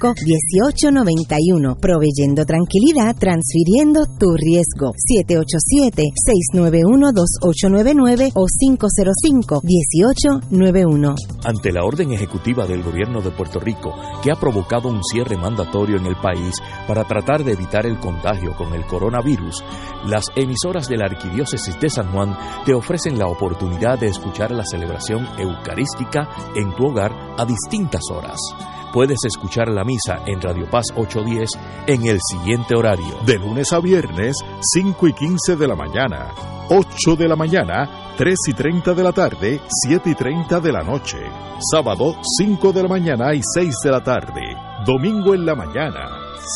1891, proveyendo tranquilidad, transfiriendo tu riesgo. 787-691-2899 o 505-1891. Ante la orden ejecutiva del gobierno de Puerto Rico, que ha provocado un cierre mandatorio en el país para tratar de evitar el contagio con el coronavirus, las emisoras de la Arquidiócesis de San Juan te ofrecen la oportunidad de escuchar la celebración eucarística en tu hogar a distintas horas. Puedes escuchar la misa en Radio Paz 810 en el siguiente horario. De lunes a viernes, 5 y 15 de la mañana, 8 de la mañana, 3 y 30 de la tarde, 7 y 30 de la noche. Sábado, 5 de la mañana y 6 de la tarde. Domingo en la mañana,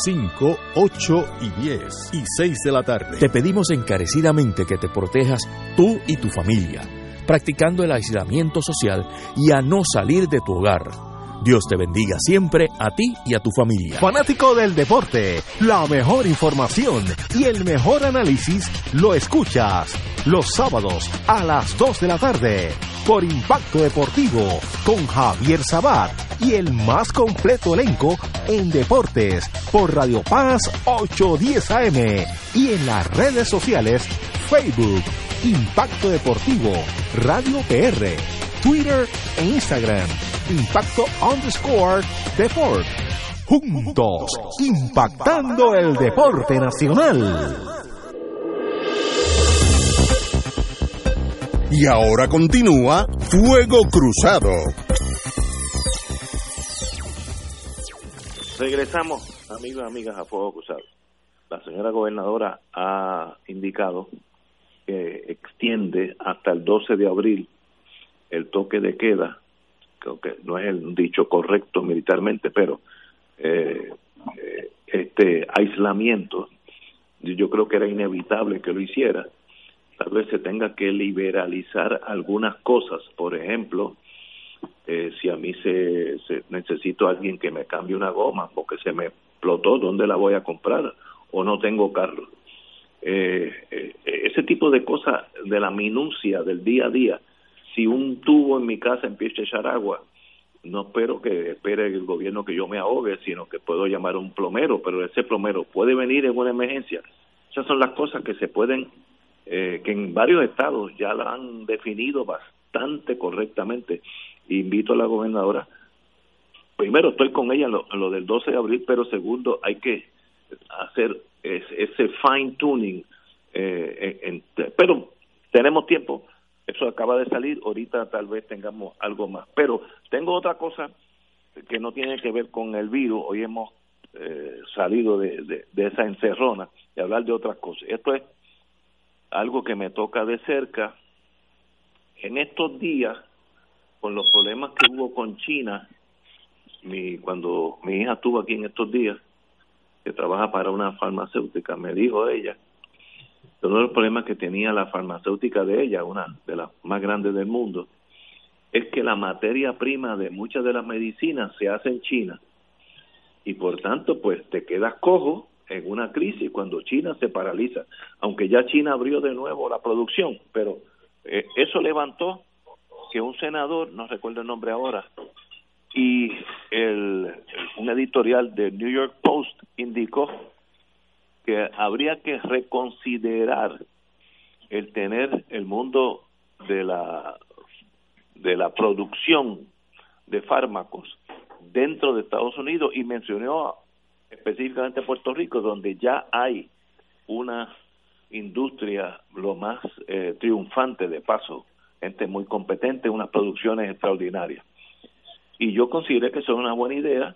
5, 8 y 10 y 6 de la tarde. Te pedimos encarecidamente que te protejas tú y tu familia, practicando el aislamiento social y a no salir de tu hogar. Dios te bendiga siempre a ti y a tu familia. Fanático del deporte, la mejor información y el mejor análisis lo escuchas los sábados a las 2 de la tarde por Impacto Deportivo con Javier Sabat y el más completo elenco en deportes por Radio Paz 810 AM y en las redes sociales Facebook Impacto Deportivo Radio PR Twitter e Instagram Impacto underscore Deport. Juntos, impactando el deporte nacional. Y ahora continúa Fuego Cruzado. Regresamos, amigos y amigas, a Fuego Cruzado. La señora gobernadora ha indicado que extiende hasta el 12 de abril el toque de queda que no es el dicho correcto militarmente, pero eh, eh, este aislamiento, yo creo que era inevitable que lo hiciera. Tal vez se tenga que liberalizar algunas cosas, por ejemplo, eh, si a mí se, se, necesito alguien que me cambie una goma porque se me explotó, ¿dónde la voy a comprar? O no tengo carro. ese tipo de cosas de la minucia del día a día si un tubo en mi casa empieza a echar agua, no espero que espere el gobierno que yo me ahogue, sino que puedo llamar a un plomero, pero ese plomero puede venir en una emergencia. Esas son las cosas que se pueden, eh, que en varios estados ya la han definido bastante correctamente. Invito a la gobernadora, primero estoy con ella en lo, del 12 de abril, pero segundo hay que hacer ese, fine tuning, eh, pero tenemos tiempo eso acaba de salir, ahorita tal vez tengamos algo más. Pero tengo otra cosa que no tiene que ver con el virus. Hoy hemos eh, salido de, de, esa encerrona y hablar de otras cosas. Esto es algo que me toca de cerca. En estos días, con los problemas que hubo con China, mi, cuando mi hija estuvo aquí en estos días, que trabaja para una farmacéutica, me dijo ella de los problemas que tenía la farmacéutica de ella, una de las más grandes del mundo, es que la materia prima de muchas de las medicinas se hace en China. Y por tanto pues te quedas cojo en una crisis cuando China se paraliza, aunque ya China abrió de nuevo la producción, pero eh, eso levantó que un senador, no recuerdo el nombre ahora, y el, un editorial de New York Post indicó que habría que reconsiderar el tener el mundo de la de la producción de fármacos dentro de Estados Unidos y mencionó específicamente Puerto Rico donde ya hay una industria lo más eh, triunfante de paso gente muy competente unas producciones extraordinarias. Y yo consideré que eso es una buena idea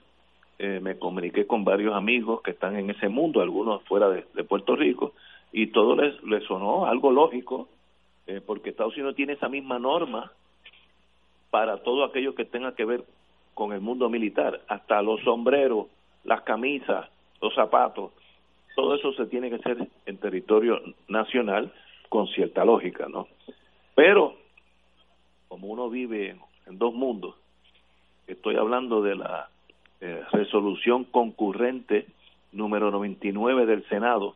eh, me comuniqué con varios amigos que están en ese mundo, algunos fuera de, Puerto Rico, y todo les, sonó algo lógico, eh, porque Estados Unidos tiene esa misma norma para todo aquello que tenga que ver con el mundo militar, hasta los sombreros, las camisas, los zapatos, todo eso se tiene que hacer en territorio nacional con cierta lógica, ¿no? Pero, como uno vive en dos mundos, estoy hablando de la eh, resolución concurrente número 99 del Senado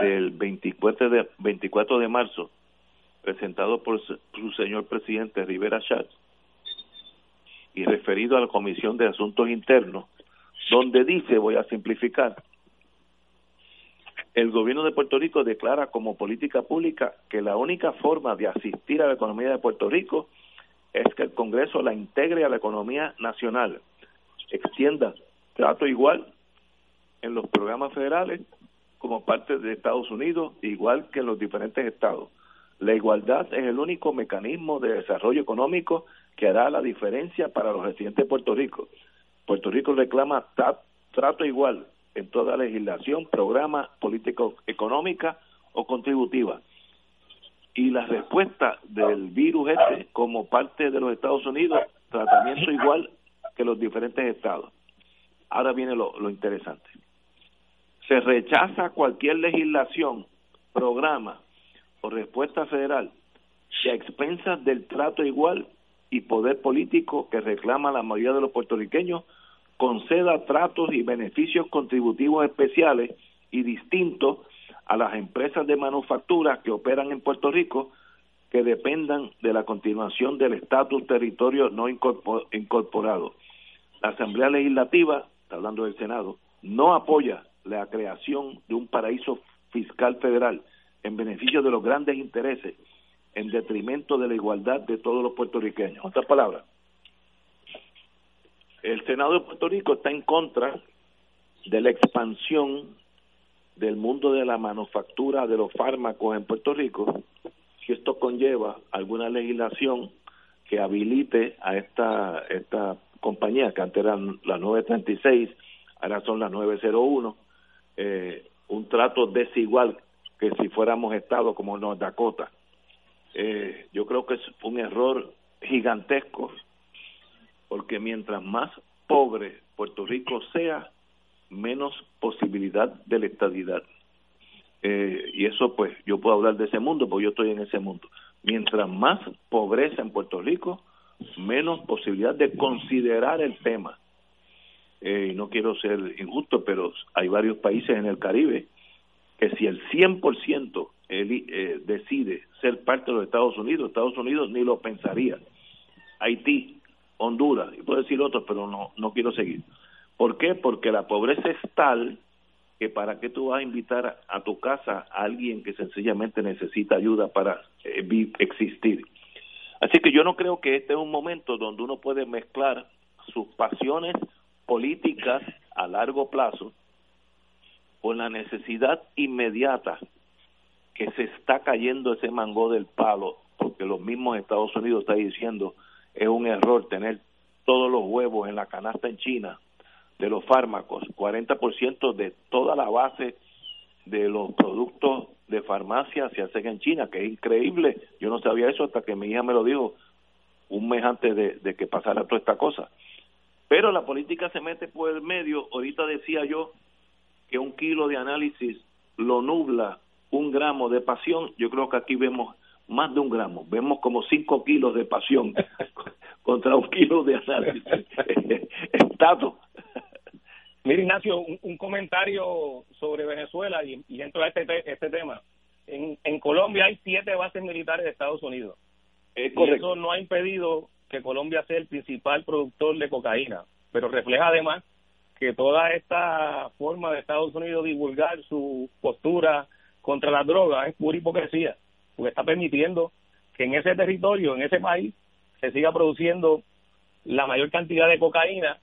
del 24 de, 24 de marzo, presentado por su señor presidente Rivera Schatz y referido a la Comisión de Asuntos Internos, donde dice, voy a simplificar, el gobierno de Puerto Rico declara como política pública que la única forma de asistir a la economía de Puerto Rico es que el Congreso la integre a la economía nacional extienda trato igual en los programas federales como parte de Estados Unidos, igual que en los diferentes estados. La igualdad es el único mecanismo de desarrollo económico que hará la diferencia para los residentes de Puerto Rico. Puerto Rico reclama trato igual en toda legislación, programa, político económica o contributiva. Y la respuesta del virus este como parte de los Estados Unidos, tratamiento igual que los diferentes estados. Ahora viene lo, interesante. Se rechaza cualquier legislación, programa o respuesta federal a expensas del trato igual y poder político que reclama la mayoría de los puertorriqueños conceda tratos y beneficios contributivos especiales y distintos a las empresas de manufactura que operan en Puerto Rico que dependan de la continuación del estatus territorio no incorporado Asamblea Legislativa, está hablando del Senado, no apoya la creación de un paraíso fiscal federal en beneficio de los grandes intereses, en detrimento de la igualdad de todos los puertorriqueños. Otras palabras, el Senado de Puerto Rico está en contra de la expansión del mundo de la manufactura de los fármacos en Puerto Rico, si esto conlleva alguna legislación que habilite a esta, esta compañías que antes eran las 936, ahora son las 901, eh, un trato desigual que si fuéramos Estado como North Dakota. Eh, yo creo que es un error gigantesco, porque mientras más pobre Puerto Rico sea, menos posibilidad de la estadidad. Eh, y eso pues yo puedo hablar de ese mundo, porque yo estoy en ese mundo. Mientras más pobreza en Puerto Rico, menos posibilidad de considerar el tema. Eh, no quiero ser injusto, pero hay varios países en el Caribe que si el 100% eh, decide ser parte de los Estados Unidos, Estados Unidos ni lo pensaría. Haití, Honduras, y puedo decir otros, pero no, no quiero seguir. ¿Por qué? Porque la pobreza es tal que para qué tú vas a invitar a, tu casa a alguien que sencillamente necesita ayuda para eh, existir. Así que yo no creo que este es un momento donde uno puede mezclar sus pasiones políticas a largo plazo con la necesidad inmediata que se está cayendo ese mango del palo, porque los mismos Estados Unidos está diciendo es un error tener todos los huevos en la canasta en China de los fármacos, 40% de toda la base de los productos de farmacia se hacen en China, que es increíble. Yo no sabía eso hasta que mi hija me lo dijo un mes antes de, que pasara toda esta cosa. Pero la política se mete por el medio. Ahorita decía yo que un kilo de análisis lo nubla un gramo de pasión. Yo creo que aquí vemos más de un gramo. Vemos como cinco kilos de pasión contra un kilo de análisis. Estado Mira, Ignacio, un, comentario sobre Venezuela y, dentro de este, este tema. En, en Colombia hay siete bases militares de Estados Unidos. Y eso no ha impedido que Colombia sea el principal productor de cocaína, pero refleja además que toda esta forma de Estados Unidos divulgar su postura contra la droga es pura hipocresía, porque está permitiendo que en ese territorio, en ese país, se siga produciendo la mayor cantidad de cocaína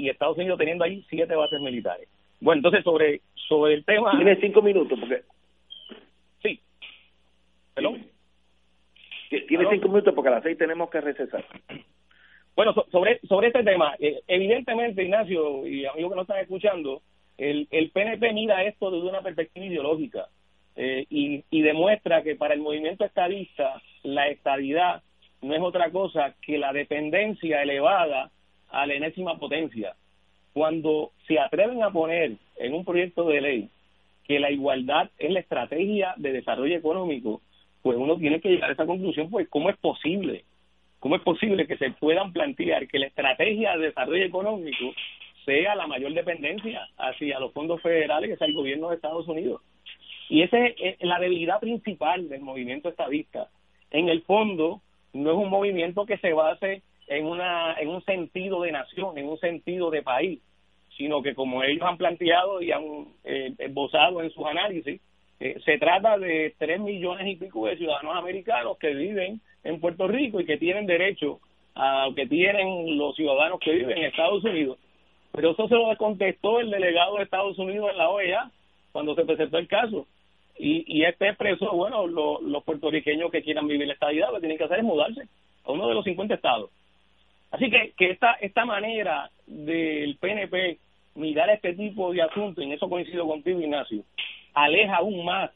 y Estados Unidos teniendo ahí siete bases militares. Bueno, entonces sobre sobre el tema... Tiene cinco minutos, porque... Sí. ¿Perdón? Tiene cinco minutos porque a las seis tenemos que recesar. Bueno, sobre, sobre este tema, eh, evidentemente, Ignacio y amigos que nos están escuchando, el, el PNP mira esto desde una perspectiva ideológica eh, y, y demuestra que para el movimiento estadista la estadidad no es otra cosa que la dependencia elevada a la enésima potencia. Cuando se atreven a poner en un proyecto de ley que la igualdad es la estrategia de desarrollo económico, pues uno tiene que llegar a esa conclusión, pues ¿cómo es posible ¿Cómo es posible que se puedan plantear que la estrategia de desarrollo económico sea la mayor dependencia hacia los fondos federales que sea el gobierno de Estados Unidos? Y esa es la debilidad principal del movimiento estadista. En el fondo, no es un movimiento que se base en, una, en un sentido de nación, en un sentido de país, sino que como ellos han planteado y han eh, esbozado en sus análisis, eh, se trata de tres millones y pico de ciudadanos americanos que viven en Puerto Rico y que tienen derecho a lo que tienen los ciudadanos que viven en Estados Unidos. Pero eso se lo contestó el delegado de Estados Unidos en la OEA cuando se presentó el caso. Y, y este expresó, bueno, los puertorriqueños que quieran vivir en esta vida lo que tienen que hacer es mudarse a uno de los 50 estados. Así que, que esta, esta manera del PNP mirar este tipo de asuntos, y en eso coincido contigo, Ignacio, aleja aún más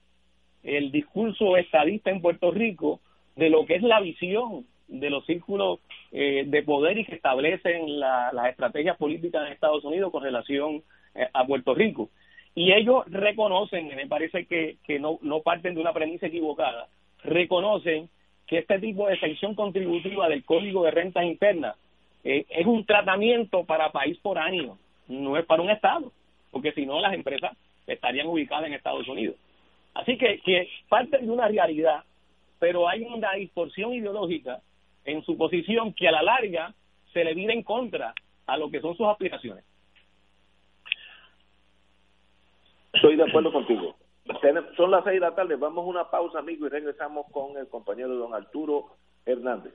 el discurso estadista en Puerto Rico de lo que es la visión de los círculos eh, de poder y que establecen las estrategias políticas en Estados Unidos con relación eh, a Puerto Rico. Y ellos reconocen, me parece que, que no, no parten de una premisa equivocada, reconocen que este tipo de sección contributiva del Código de Rentas Internas eh, es un tratamiento para país por año, no es para un Estado, porque si no las empresas estarían ubicadas en Estados Unidos. Así que, que parten de una realidad pero hay una distorsión ideológica en su posición que a la larga se le viene en contra a lo que son sus aspiraciones. Estoy de acuerdo contigo. Son las seis de la tarde, vamos a una pausa, amigo, y regresamos con el compañero don Arturo Hernández.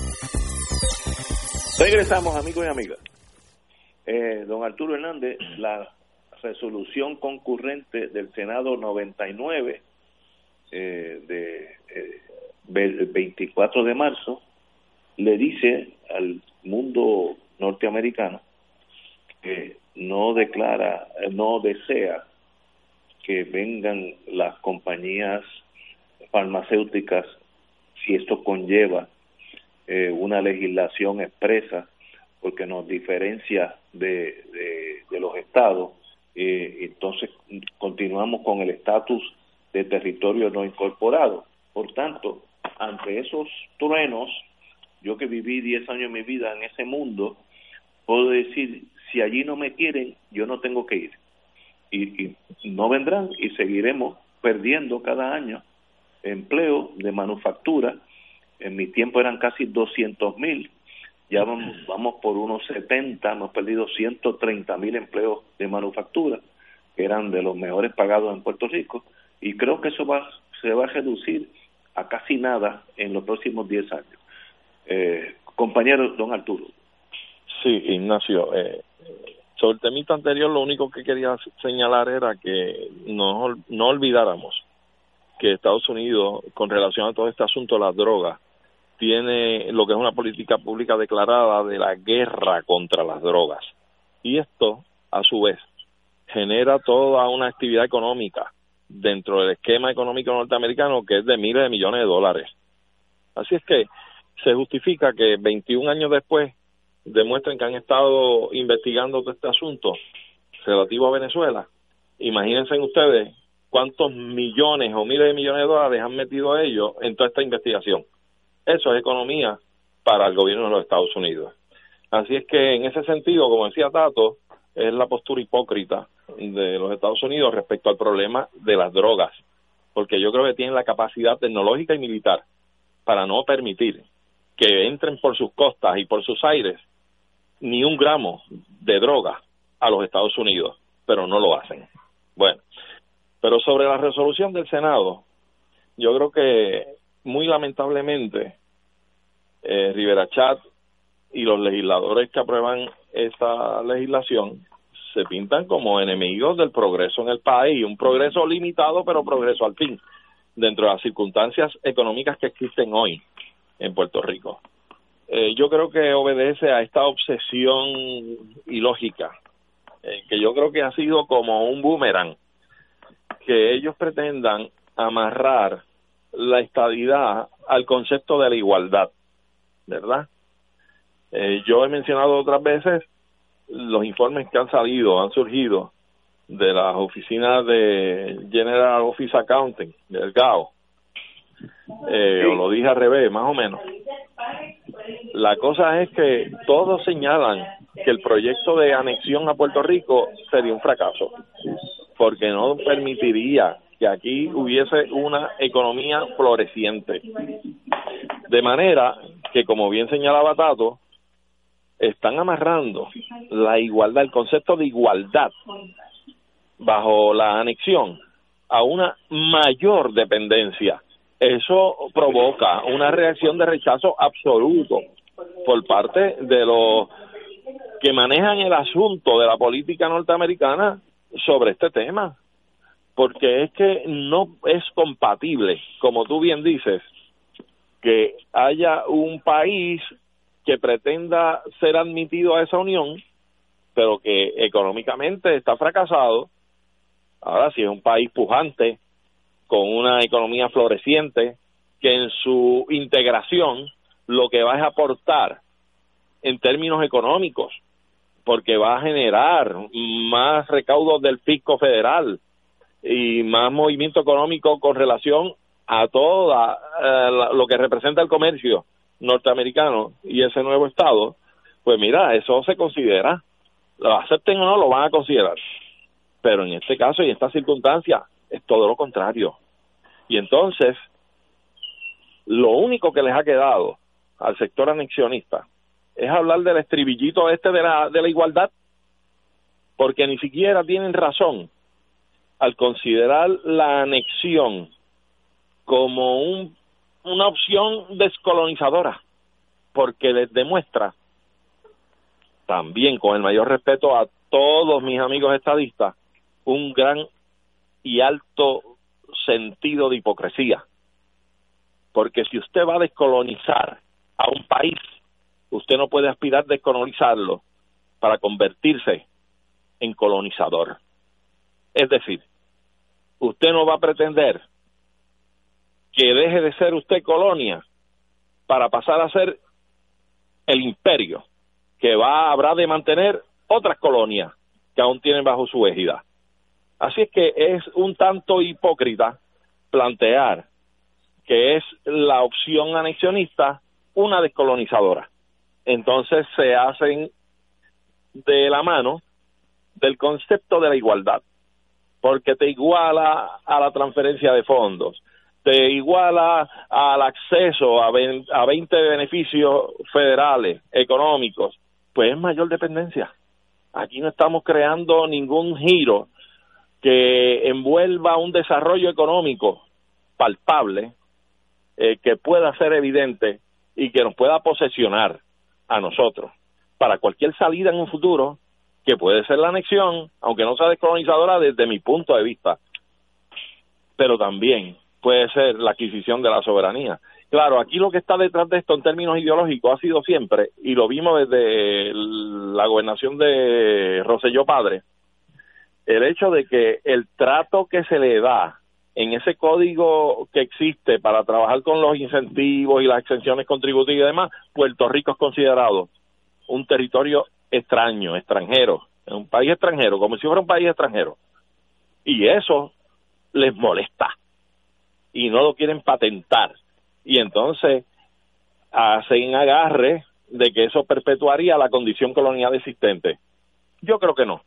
Regresamos, amigos y amigas. Eh, don Arturo Hernández, la resolución concurrente del Senado 99 eh, de eh, 24 de marzo le dice al mundo norteamericano que no declara, no desea que vengan las compañías farmacéuticas si esto conlleva eh, una legislación expresa porque nos diferencia de, de, los estados eh, entonces continuamos con el estatus de territorio no incorporado. Por tanto ante esos truenos yo que viví 10 años de mi vida en ese mundo puedo decir si allí no me quieren yo no tengo que ir. Y, y no vendrán y seguiremos perdiendo cada año empleo de manufactura en mi tiempo eran casi 200 mil, ya vamos, por unos 70, hemos perdido 130 mil empleos de manufactura, que eran de los mejores pagados en Puerto Rico, y creo que eso va, se va a reducir a casi nada en los próximos 10 años. Eh, compañero don Arturo. Sí, Ignacio. Eh, sobre el temita anterior, lo único que quería señalar era que no, no olvidáramos que Estados Unidos, con relación a todo este asunto de las drogas, tiene lo que es una política pública declarada de la guerra contra las drogas. Y esto, a su vez, genera toda una actividad económica dentro del esquema económico norteamericano que es de miles de millones de dólares. Así es que se justifica que 21 años después demuestren que han estado investigando todo este asunto relativo a Venezuela. Imagínense ustedes cuántos millones o miles de millones de dólares han metido ellos en toda esta investigación. Eso es economía para el gobierno de los Estados Unidos. Así es que en ese sentido, como decía Tato, es la postura hipócrita de los Estados Unidos respecto al problema de las drogas, porque yo creo que tienen la capacidad tecnológica y militar para no permitir que entren por sus costas y por sus aires ni un gramo de droga a los Estados Unidos, pero no lo hacen. Bueno, pero sobre la resolución del Senado, yo creo que muy lamentablemente, eh, Rivera Chat y los legisladores que aprueban esta legislación se pintan como enemigos del progreso en el país, un progreso limitado, pero progreso al fin, dentro de las circunstancias económicas que existen hoy en Puerto Rico. Eh, yo creo que obedece a esta obsesión ilógica, eh, que yo creo que ha sido como un boomerang, que ellos pretendan amarrar la estadidad al concepto de la igualdad, ¿verdad? Eh, yo he mencionado otras veces los informes que han salido, han surgido de las oficinas de General Office Accounting, del GAO, eh, o lo dije al revés, más o menos. La cosa es que todos señalan que el proyecto de anexión a Puerto Rico sería un fracaso, porque no permitiría que aquí hubiese una economía floreciente. De manera que, como bien señalaba Tato, están amarrando la igualdad, el concepto de igualdad bajo la anexión a una mayor dependencia. Eso provoca una reacción de rechazo absoluto por parte de los que manejan el asunto de la política norteamericana sobre este tema porque es que no es compatible, como tú bien dices, que haya un país que pretenda ser admitido a esa unión, pero que económicamente está fracasado. Ahora, si es un país pujante, con una economía floreciente, que en su integración lo que va a aportar en términos económicos porque va a generar más recaudos del fisco federal y más movimiento económico con relación a todo eh, lo que representa el comercio norteamericano y ese nuevo estado, pues mira, eso se considera, lo acepten o no, lo van a considerar. Pero en este caso y en esta circunstancia es todo lo contrario. Y entonces, lo único que les ha quedado al sector anexionista es hablar del estribillito este de la, de la igualdad, porque ni siquiera tienen razón al considerar la anexión como un, una opción descolonizadora, porque les demuestra también con el mayor respeto a todos mis amigos estadistas, un gran y alto sentido de hipocresía. Porque si usted va a descolonizar a un país, usted no puede aspirar a descolonizarlo para convertirse en colonizador. Es decir, usted no va a pretender que deje de ser usted colonia para pasar a ser el imperio que va habrá de mantener otras colonias que aún tienen bajo su égida. Así es que es un tanto hipócrita plantear que es la opción anexionista una descolonizadora. Entonces se hacen de la mano del concepto de la igualdad, porque te iguala a la transferencia de fondos, te iguala al acceso a, a 20 beneficios federales, económicos, pues es mayor dependencia. Aquí no estamos creando ningún giro que envuelva un desarrollo económico palpable eh, que pueda ser evidente y que nos pueda posesionar a nosotros para cualquier salida en un futuro que puede ser la anexión, aunque no sea descolonizadora desde mi punto de vista, pero también puede ser la adquisición de la soberanía. Claro, aquí lo que está detrás de esto en términos ideológicos ha sido siempre, y lo vimos desde la gobernación de Roselló Padre, el hecho de que el trato que se le da en ese código que existe para trabajar con los incentivos y las exenciones contributivas y demás, Puerto Rico es considerado un territorio extraño, extranjero, un país extranjero, como si fuera un país extranjero. Y eso les molesta y no lo quieren patentar. Y entonces hacen agarre de que eso perpetuaría la condición colonial existente. Yo creo que no.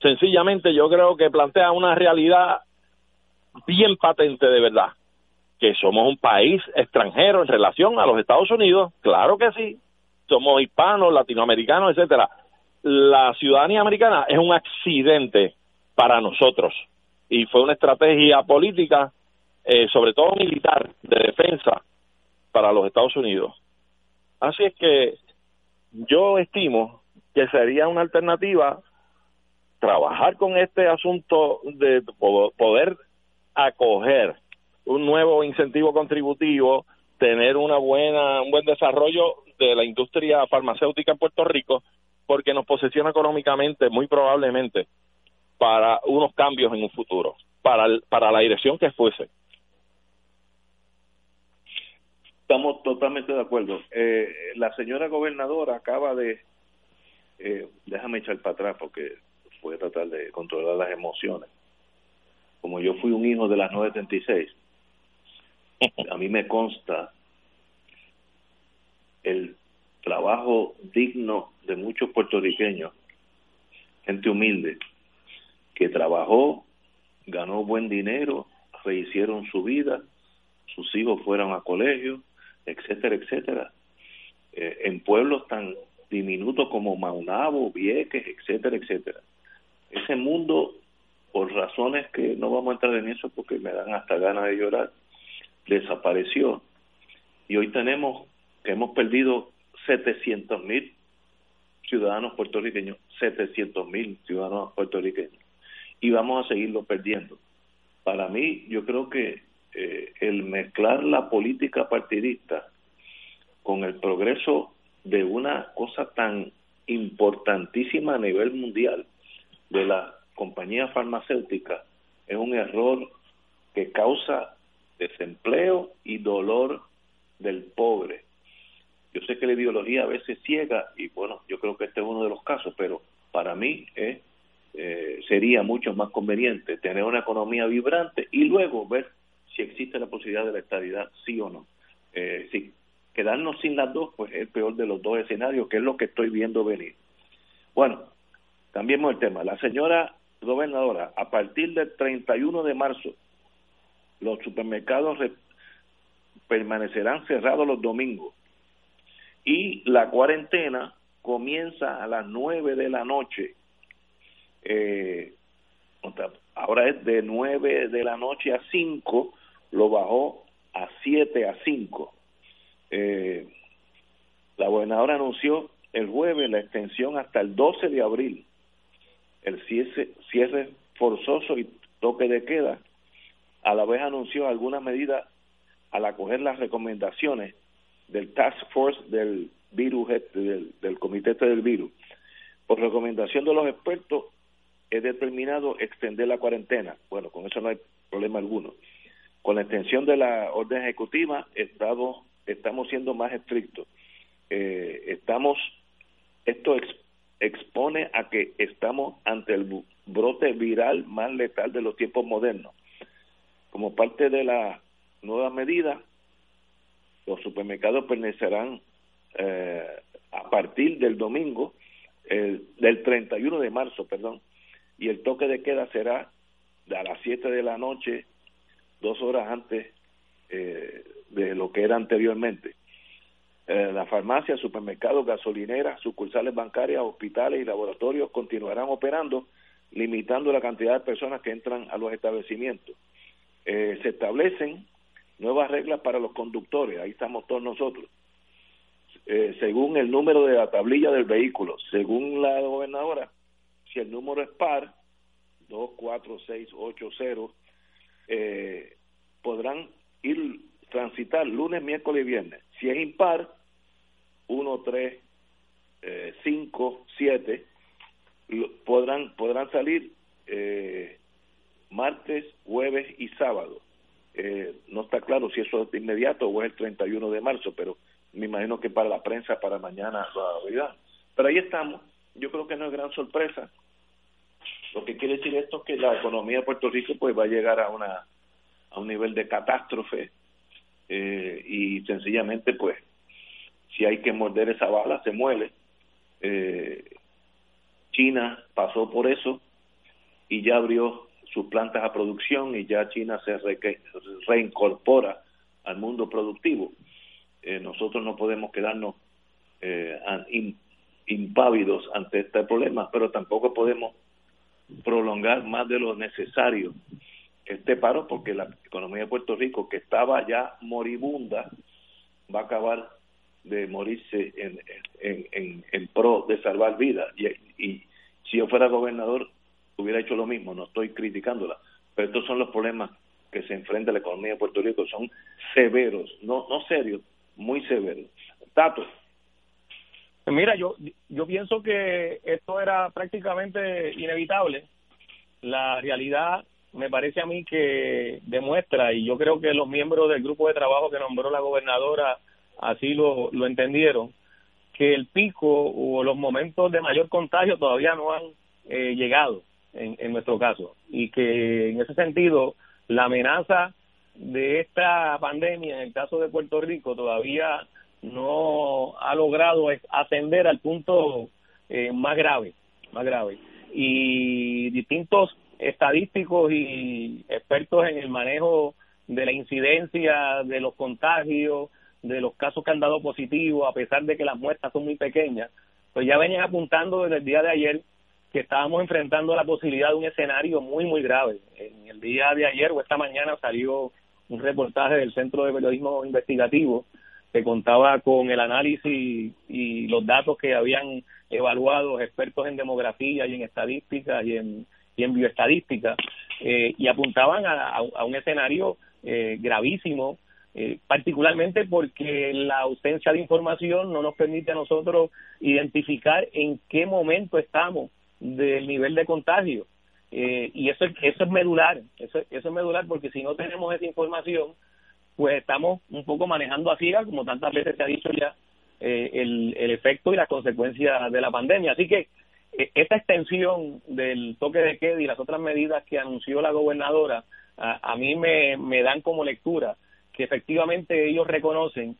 Sencillamente yo creo que plantea una realidad bien patente de verdad, que somos un país extranjero en relación a los Estados Unidos, claro que sí, somos hispanos, latinoamericanos, etcétera. La ciudadanía americana es un accidente para nosotros y fue una estrategia política eh, sobre todo militar, de defensa para los Estados Unidos. Así es que yo estimo que sería una alternativa trabajar con este asunto de poder acoger un nuevo incentivo contributivo, tener una buena un buen desarrollo de la industria farmacéutica en Puerto Rico, porque nos posesiona económicamente muy probablemente para unos cambios en un futuro, para para la dirección que fuese. Estamos totalmente de acuerdo. Eh, la señora gobernadora acaba de, eh, déjame echar para atrás porque voy a tratar de controlar las emociones. Como yo fui un hijo de las 936, a mí me consta el trabajo digno de muchos puertorriqueños, gente humilde, que trabajó, ganó buen dinero, rehicieron su vida, sus hijos fueron a colegio, etcétera, etcétera, eh, en pueblos tan diminutos como Maunabo, Vieques, etcétera, etcétera. Ese mundo, por razones que no vamos a entrar en eso porque me dan hasta ganas de llorar, desapareció. Y hoy tenemos que hemos perdido 700 mil ciudadanos puertorriqueños, 700 mil ciudadanos puertorriqueños, y vamos a seguirlo perdiendo. Para mí, yo creo que eh, el mezclar la política partidista con el progreso de una cosa tan importantísima a nivel mundial de la compañía farmacéutica es un error que causa desempleo y dolor del pobre. Yo sé que la ideología a veces ciega y bueno, yo creo que este es uno de los casos caso, pero para mí eh, eh, sería mucho más conveniente tener una economía vibrante y luego ver si existe la posibilidad de la estabilidad, sí o no. Eh, sí, quedarnos sin las dos, pues es el peor de los dos escenarios, que es lo que estoy viendo venir. Bueno, cambiemos el tema. La señora gobernadora, a partir del 31 de marzo, los supermercados permanecerán cerrados los domingos y la cuarentena comienza a las 9 de la noche. Eh, ahora es de 9 de la noche a 5, lo bajó a 7 a 5. Eh, la gobernadora anunció el jueves la extensión hasta el 12 de abril, el cierre, cierre forzoso y toque de queda. A la vez anunció algunas medidas al acoger las recomendaciones del Task Force del virus, del, del comité este del virus. Por recomendación de los expertos, he determinado extender la cuarentena. Bueno, con eso no hay problema alguno. Con la extensión de la orden ejecutiva, estamos siendo más estrictos. Eh, estamos, esto expone a que estamos ante el brote viral más letal de los tiempos modernos. Como parte de la nueva medida, los supermercados permanecerán eh, a partir del domingo, el, del 31 de marzo, perdón, y el toque de queda será a las 7 de la noche, dos horas antes eh, de lo que era anteriormente. Eh, las farmacias, supermercados, gasolineras, sucursales bancarias, hospitales y laboratorios continuarán operando, limitando la cantidad de personas que entran a los establecimientos. Eh, se establecen nuevas reglas para los conductores, ahí estamos todos nosotros. Eh, según el número de la tablilla del vehículo, según la gobernadora, si el número es par, 2, 4, 6, 8, 0, eh, podrán ir transitar lunes, miércoles y viernes. Si es impar, 1, 3, 5, 7, podrán, podrán salir eh, martes, jueves y sábado. Eh, no está claro si eso es de inmediato o es el 31 de marzo, pero me imagino que para la prensa para mañana la Pero ahí estamos. Yo creo que no es gran sorpresa. Lo que quiere decir esto es que la economía de Puerto Rico pues va a llegar a una a un nivel de catástrofe eh, y sencillamente pues si hay que morder esa bala se muele. Eh, China pasó por eso y ya abrió sus plantas a producción y ya China se reincorpora al mundo productivo. Eh, nosotros no podemos quedarnos eh, impávidos ante este problema, pero tampoco podemos prolongar más de lo necesario este paro porque la economía de Puerto Rico, que estaba ya moribunda, va a acabar de morirse en, en, en, pro de salvar vidas. Y, y si yo fuera gobernador, hubiera hecho lo mismo, no estoy criticándola, pero estos son los problemas que se enfrenta la economía de Puerto Rico, son severos, no, no serios, muy severos. Tato. Mira, yo, yo pienso que esto era prácticamente inevitable. La realidad me parece a mí que demuestra, y yo creo que los miembros del grupo de trabajo que nombró la gobernadora así lo, lo entendieron, que el pico o los momentos de mayor contagio todavía no han eh, llegado en, en nuestro caso y que en ese sentido la amenaza de esta pandemia en el caso de Puerto Rico todavía no ha logrado ascender al punto eh, más grave, más grave. Y distintos estadísticos y expertos en el manejo de la incidencia de los contagios, de los casos que han dado positivos, a pesar de que las muestras son muy pequeñas, pues ya venían apuntando desde el día de ayer que estábamos enfrentando la posibilidad de un escenario muy, muy grave. En el día de ayer o esta mañana salió un reportaje del Centro de Periodismo Investigativo que contaba con el análisis y los datos que habían evaluado expertos en demografía y en estadística y en, y bioestadística eh, y apuntaban a, un escenario eh, gravísimo eh, particularmente porque la ausencia de información no nos permite a nosotros identificar en qué momento estamos del nivel de contagio. Eh, y eso, eso es medular, eso, eso es medular porque si no tenemos esa información, pues estamos un poco manejando a ciegas, como tantas veces se ha dicho ya, eh, el, el efecto y las consecuencias de la pandemia. Así que e, esta extensión del toque de queda y las otras medidas que anunció la gobernadora, a, a mí me, me dan como lectura que efectivamente ellos reconocen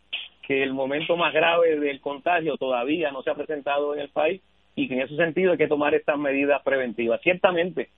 que el momento más grave del contagio todavía no se ha presentado en el país y que en ese sentido hay que tomar estas medidas preventivas. Ciertamente,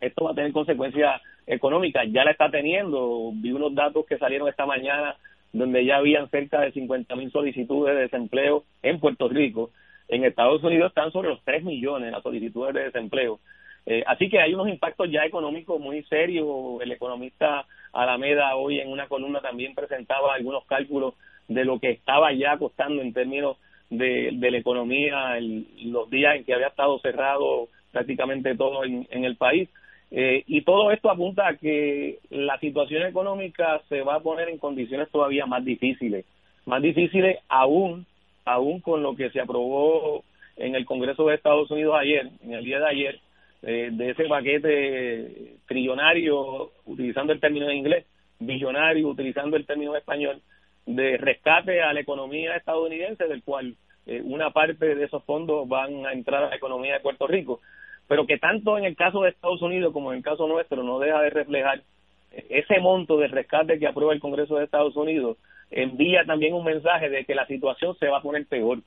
esto va a tener consecuencias económicas, ya la está teniendo. Vi unos datos que salieron esta mañana donde ya habían cerca de 50 mil solicitudes de desempleo en Puerto Rico. En Estados Unidos están sobre los 3 millones las solicitudes de desempleo. Eh, así que hay unos impactos ya económicos muy serios. El economista Alameda hoy en una columna también presentaba algunos cálculos de lo que estaba ya costando en términos de, la economía el, los días en que había estado cerrado prácticamente todo en, el país. Eh, y todo esto apunta a que la situación económica se va a poner en condiciones todavía más difíciles, más difíciles aún, aún con lo que se aprobó en el Congreso de Estados Unidos ayer, en el día de ayer, eh, de ese paquete trillonario, utilizando el término en inglés, billonario, utilizando el término español, de rescate a la economía estadounidense, del cual eh, una parte de esos fondos van a entrar a la economía de Puerto Rico, pero que tanto en el caso de Estados Unidos como en el caso nuestro no deja de reflejar eh, ese monto de rescate que aprueba el Congreso de Estados Unidos, envía también un mensaje de que la situación se va a poner peor,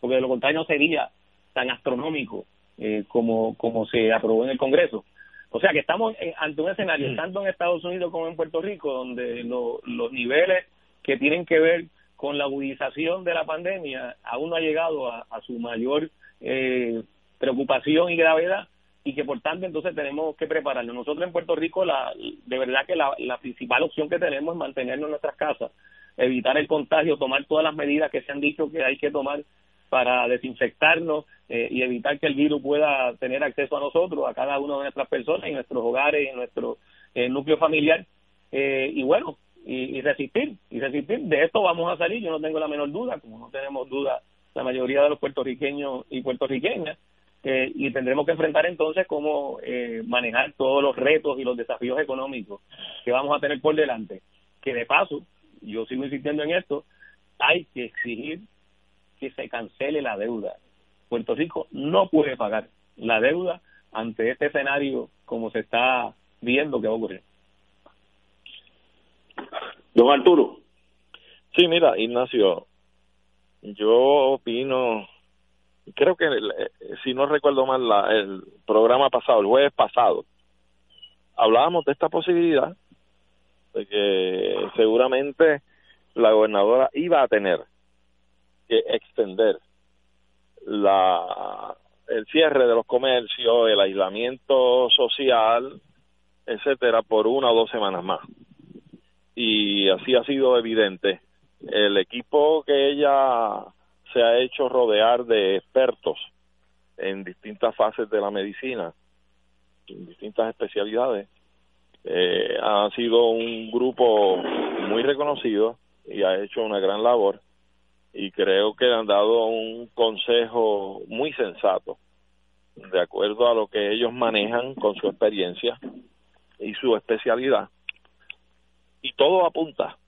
porque de lo contrario no sería tan astronómico eh, como, como se aprobó en el Congreso. O sea que estamos ante un escenario, mm. tanto en Estados Unidos como en Puerto Rico, donde los niveles que tienen que ver con la agudización de la pandemia aún no ha llegado a, su mayor eh, preocupación y gravedad y que por tanto entonces tenemos que prepararnos. Nosotros en Puerto Rico la, de verdad que la, la principal opción que tenemos es mantenernos en nuestras casas, evitar el contagio, tomar todas las medidas que se han dicho que hay que tomar para desinfectarnos eh, y evitar que el virus pueda tener acceso a nosotros, a cada una de nuestras personas, en nuestros hogares, en nuestro eh, núcleo familiar. y bueno, y, resistir, y resistir. De esto vamos a salir, yo no tengo la menor duda, como no tenemos duda la mayoría de los puertorriqueños y puertorriqueñas, eh, y tendremos que enfrentar entonces cómo eh, manejar todos los retos y los desafíos económicos que vamos a tener por delante. Que de paso, yo sigo insistiendo en esto, hay que exigir que se cancele la deuda. Puerto Rico no puede pagar la deuda ante este escenario como se está viendo que va a ocurrir. Don Arturo. Sí, mira, Ignacio, yo opino, creo que eh, si no recuerdo mal la, el programa pasado, el jueves pasado, hablábamos de esta posibilidad de que seguramente la gobernadora iba a tener que extender la el cierre de los comercios, el aislamiento social, etcétera, por una o dos semanas más y así ha sido evidente. El equipo que ella se ha hecho rodear de expertos en distintas fases de la medicina, en distintas especialidades, eh, ha sido un grupo muy reconocido y ha hecho una gran labor y creo que han dado un consejo muy sensato de acuerdo a lo que ellos manejan con su experiencia y su especialidad y todo apunta,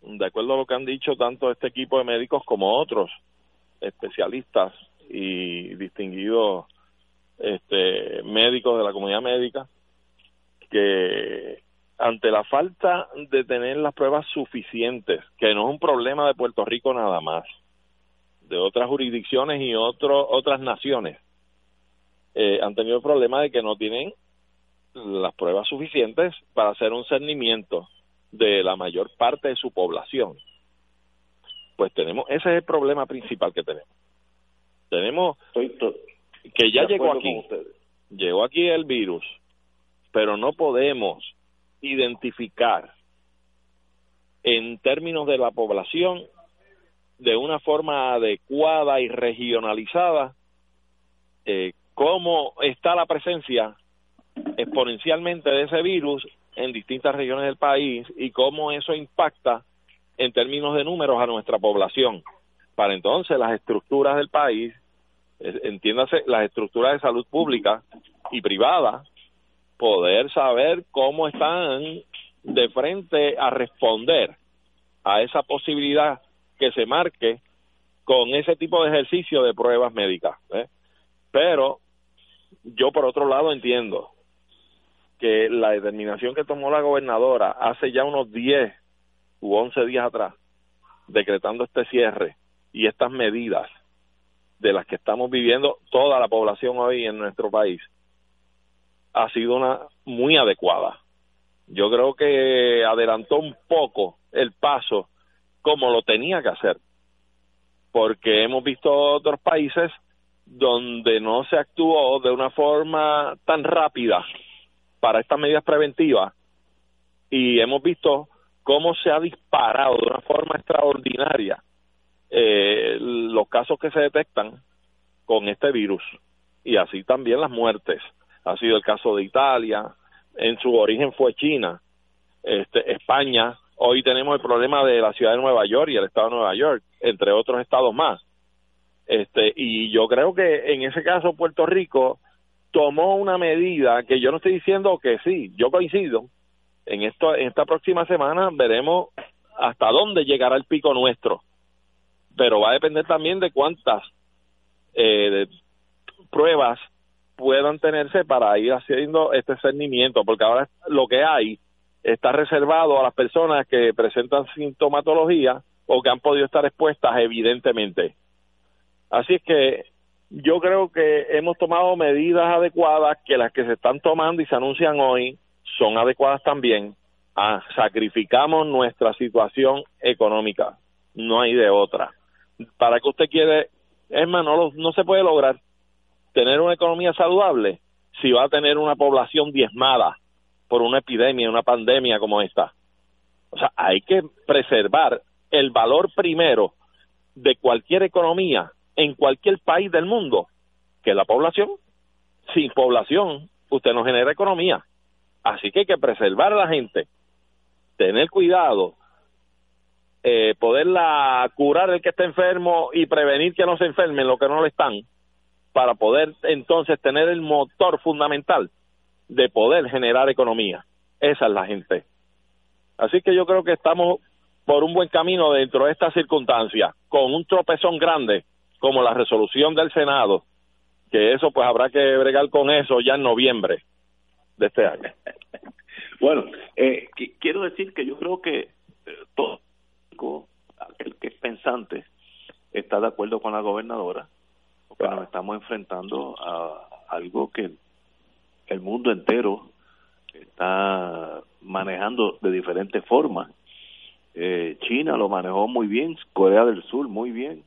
de acuerdo a lo que han dicho tanto este equipo de médicos como otros especialistas y distinguidos este, médicos de la comunidad médica, que ante la falta de tener las pruebas suficientes, que no es un problema de Puerto Rico nada más, de otras jurisdicciones y otro, otras naciones, eh, han tenido el problema de que no tienen las pruebas suficientes para hacer un cernimiento de la mayor parte de su población. Pues tenemos, ese es el problema principal que tenemos. Tenemos que ya llegó aquí, llegó aquí el virus, pero no podemos identificar en términos de la población de una forma adecuada y regionalizada eh, cómo está la presencia exponencialmente de ese virus en distintas regiones del país y cómo eso impacta en términos de números a nuestra población. Para entonces las estructuras del país, entiéndase, las estructuras de salud pública y privada, poder saber cómo están de frente a responder a esa posibilidad que se marque con ese tipo de ejercicio de pruebas médicas. ¿eh? Pero yo por otro lado entiendo que la determinación que tomó la gobernadora hace ya unos 10 u 11 días atrás, decretando este cierre y estas medidas de las que estamos viviendo toda la población hoy en nuestro país, ha sido una muy adecuada. Yo creo que adelantó un poco el paso como lo tenía que hacer, porque hemos visto otros países donde no se actuó de una forma tan rápida para estas medidas preventivas y hemos visto cómo se ha disparado de una forma extraordinaria eh, los casos que se detectan con este virus y así también las muertes. Ha sido el caso de Italia, en su origen fue China, este, España, hoy tenemos el problema de la ciudad de Nueva York y el estado de Nueva York, entre otros estados más. Este, y yo creo que en ese caso Puerto Rico tomó una medida que yo no estoy diciendo que sí, yo coincido. En esto en esta próxima semana veremos hasta dónde llegará el pico nuestro. Pero va a depender también de cuántas eh, pruebas puedan tenerse para ir haciendo este cernimiento, porque ahora lo que hay está reservado a las personas que presentan sintomatología o que han podido estar expuestas evidentemente. Así es que yo creo que hemos tomado medidas adecuadas que las que se están tomando y se anuncian hoy son adecuadas también. Ah, sacrificamos nuestra situación económica, no hay de otra. ¿Para que usted quiere? Es no, no se puede lograr tener una economía saludable si va a tener una población diezmada por una epidemia, una pandemia como esta. O sea, hay que preservar el valor primero de cualquier economía en cualquier país del mundo, que la población. Sin población, usted no genera economía. Así que hay que preservar a la gente, tener cuidado, eh, poderla curar el que está enfermo y prevenir que no se enfermen los que no lo están, para poder entonces tener el motor fundamental de poder generar economía. Esa es la gente. Así que yo creo que estamos por un buen camino dentro de estas circunstancias, con un tropezón grande como la resolución del Senado, que eso pues habrá que bregar con eso ya en noviembre de este año. bueno, eh, quiero decir que yo creo que eh, todo aquel que es pensante está de acuerdo con la gobernadora, porque nos estamos enfrentando a algo que el mundo entero está manejando de diferentes formas. Eh, China lo manejó muy bien, Corea del Sur muy bien.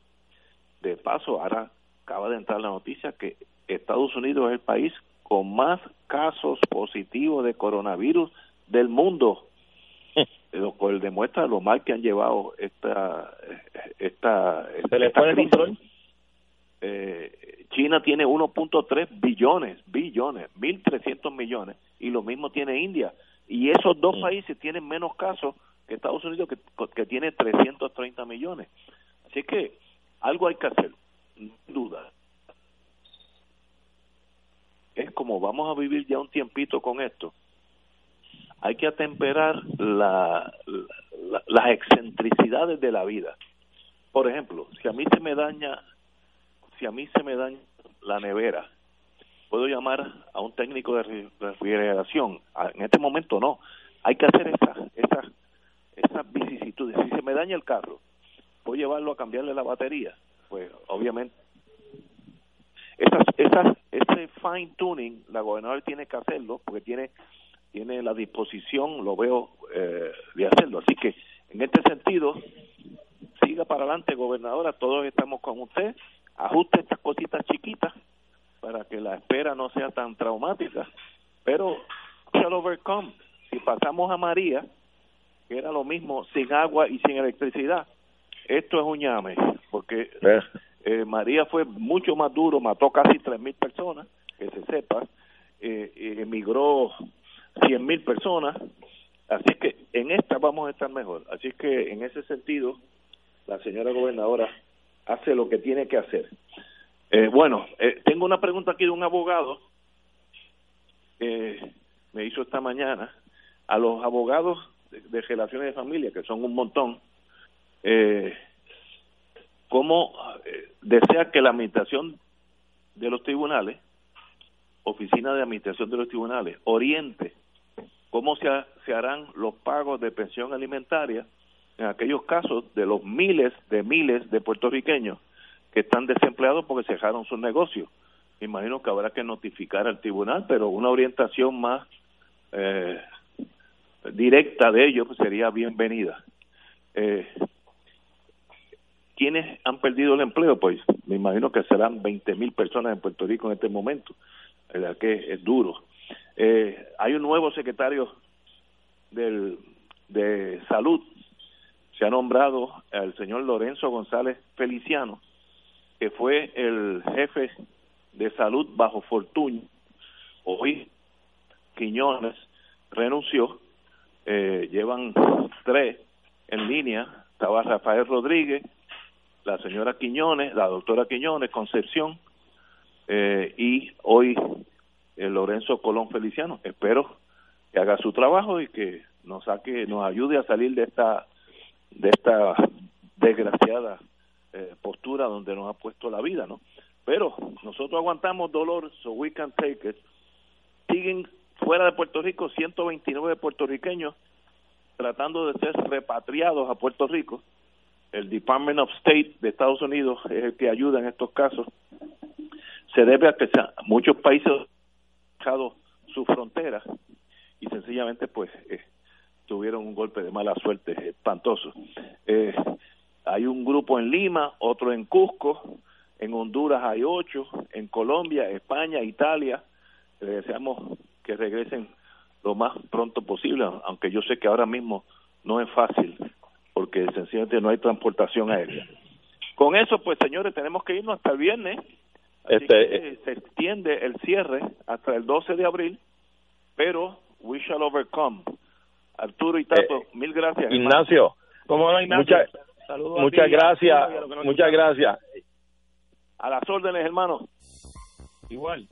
De paso, ahora acaba de entrar la noticia que Estados Unidos es el país con más casos positivos de coronavirus del mundo, lo cual demuestra lo mal que han llevado esta esta, ¿Se control? Eh, China tiene 1.3 billones, billones, 1.300 millones, y lo mismo tiene India. Y esos dos países tienen menos casos que Estados Unidos, que, que tiene 330 millones. Así que algo hay que hacer, sin duda. Es como vamos a vivir ya un tiempito con esto. Hay que atemperar la, las excentricidades de la vida. Por ejemplo, si a mí se me daña si a mí se me daña la nevera, puedo llamar a un técnico de refrigeración. En este momento no. Hay que hacer esas esa, esa vicisitudes. Si se me daña el carro, puedo llevarlo a cambiarle la batería. Pues obviamente esas, esas, ese fine tuning la gobernadora tiene que hacerlo porque tiene tiene la disposición, lo veo, eh, de hacerlo. Así que en este sentido, siga para adelante, gobernadora, todos estamos con usted ajuste estas cositas chiquitas para que la espera no sea tan traumática. Pero shall overcome. Si pasamos a María, que era lo mismo sin agua y sin electricidad, esto es un llame, porque eh, María fue mucho más duro, mató casi tres mil personas, que se sepa, eh, emigró cien mil personas, así que en esta vamos a estar mejor. Así que en ese sentido, la señora gobernadora hace lo que tiene que hacer. Eh, bueno, eh, tengo una pregunta aquí de un abogado que me hizo esta mañana. A los abogados de, relaciones de familia, que son un montón, eh, ¿cómo eh, desea que la administración de los tribunales Oficina de Administración de los Tribunales oriente cómo se, se harán los pagos de pensión alimentaria en aquellos casos de los miles de miles de puertorriqueños que están desempleados porque cerraron sus negocios. Imagino que habrá que notificar al tribunal, pero una orientación más eh, directa de ellos sería bienvenida. Eh, ¿Quiénes han perdido el empleo? Pues me imagino que serán 20 mil personas en Puerto Rico en este momento, verdad que es duro. Eh, hay un nuevo secretario del, de salud, se ha nombrado al señor Lorenzo González Feliciano, que fue el jefe de salud bajo Fortuño. Hoy Quiñones renunció, eh, llevan tres en línea, estaba Rafael Rodríguez, la señora Quiñones, la doctora Quiñones, Concepción, eh, y hoy el Lorenzo Colón Feliciano. Espero que haga su trabajo y que nos saque, nos ayude a salir de esta de esta desgraciada eh, postura donde nos ha puesto la vida, ¿no? Pero nosotros aguantamos dolor, so we can take it. Siguen fuera de Puerto Rico 129 puertorriqueños tratando de ser repatriados a Puerto Rico. El Department of State de Estados Unidos es el que ayuda en estos casos. Se debe a que muchos países han dejado sus fronteras y sencillamente pues eh, tuvieron un golpe de mala suerte espantoso. Eh, hay un grupo en Lima, otro en Cusco, en Honduras hay ocho, en Colombia, España, Italia. Le deseamos que regresen lo más pronto posible, aunque yo sé que ahora mismo no es fácil, porque sencillamente no hay transportación aérea. Con eso, pues señores, tenemos que irnos hasta el viernes. este, se extiende el cierre hasta el 12 de abril, pero we shall overcome. Arturo y Tato, eh, mil gracias. Ignacio, ¿cómo no, Ignacio? muchas gracias, muchas gracias. A las órdenes, hermano. Igual.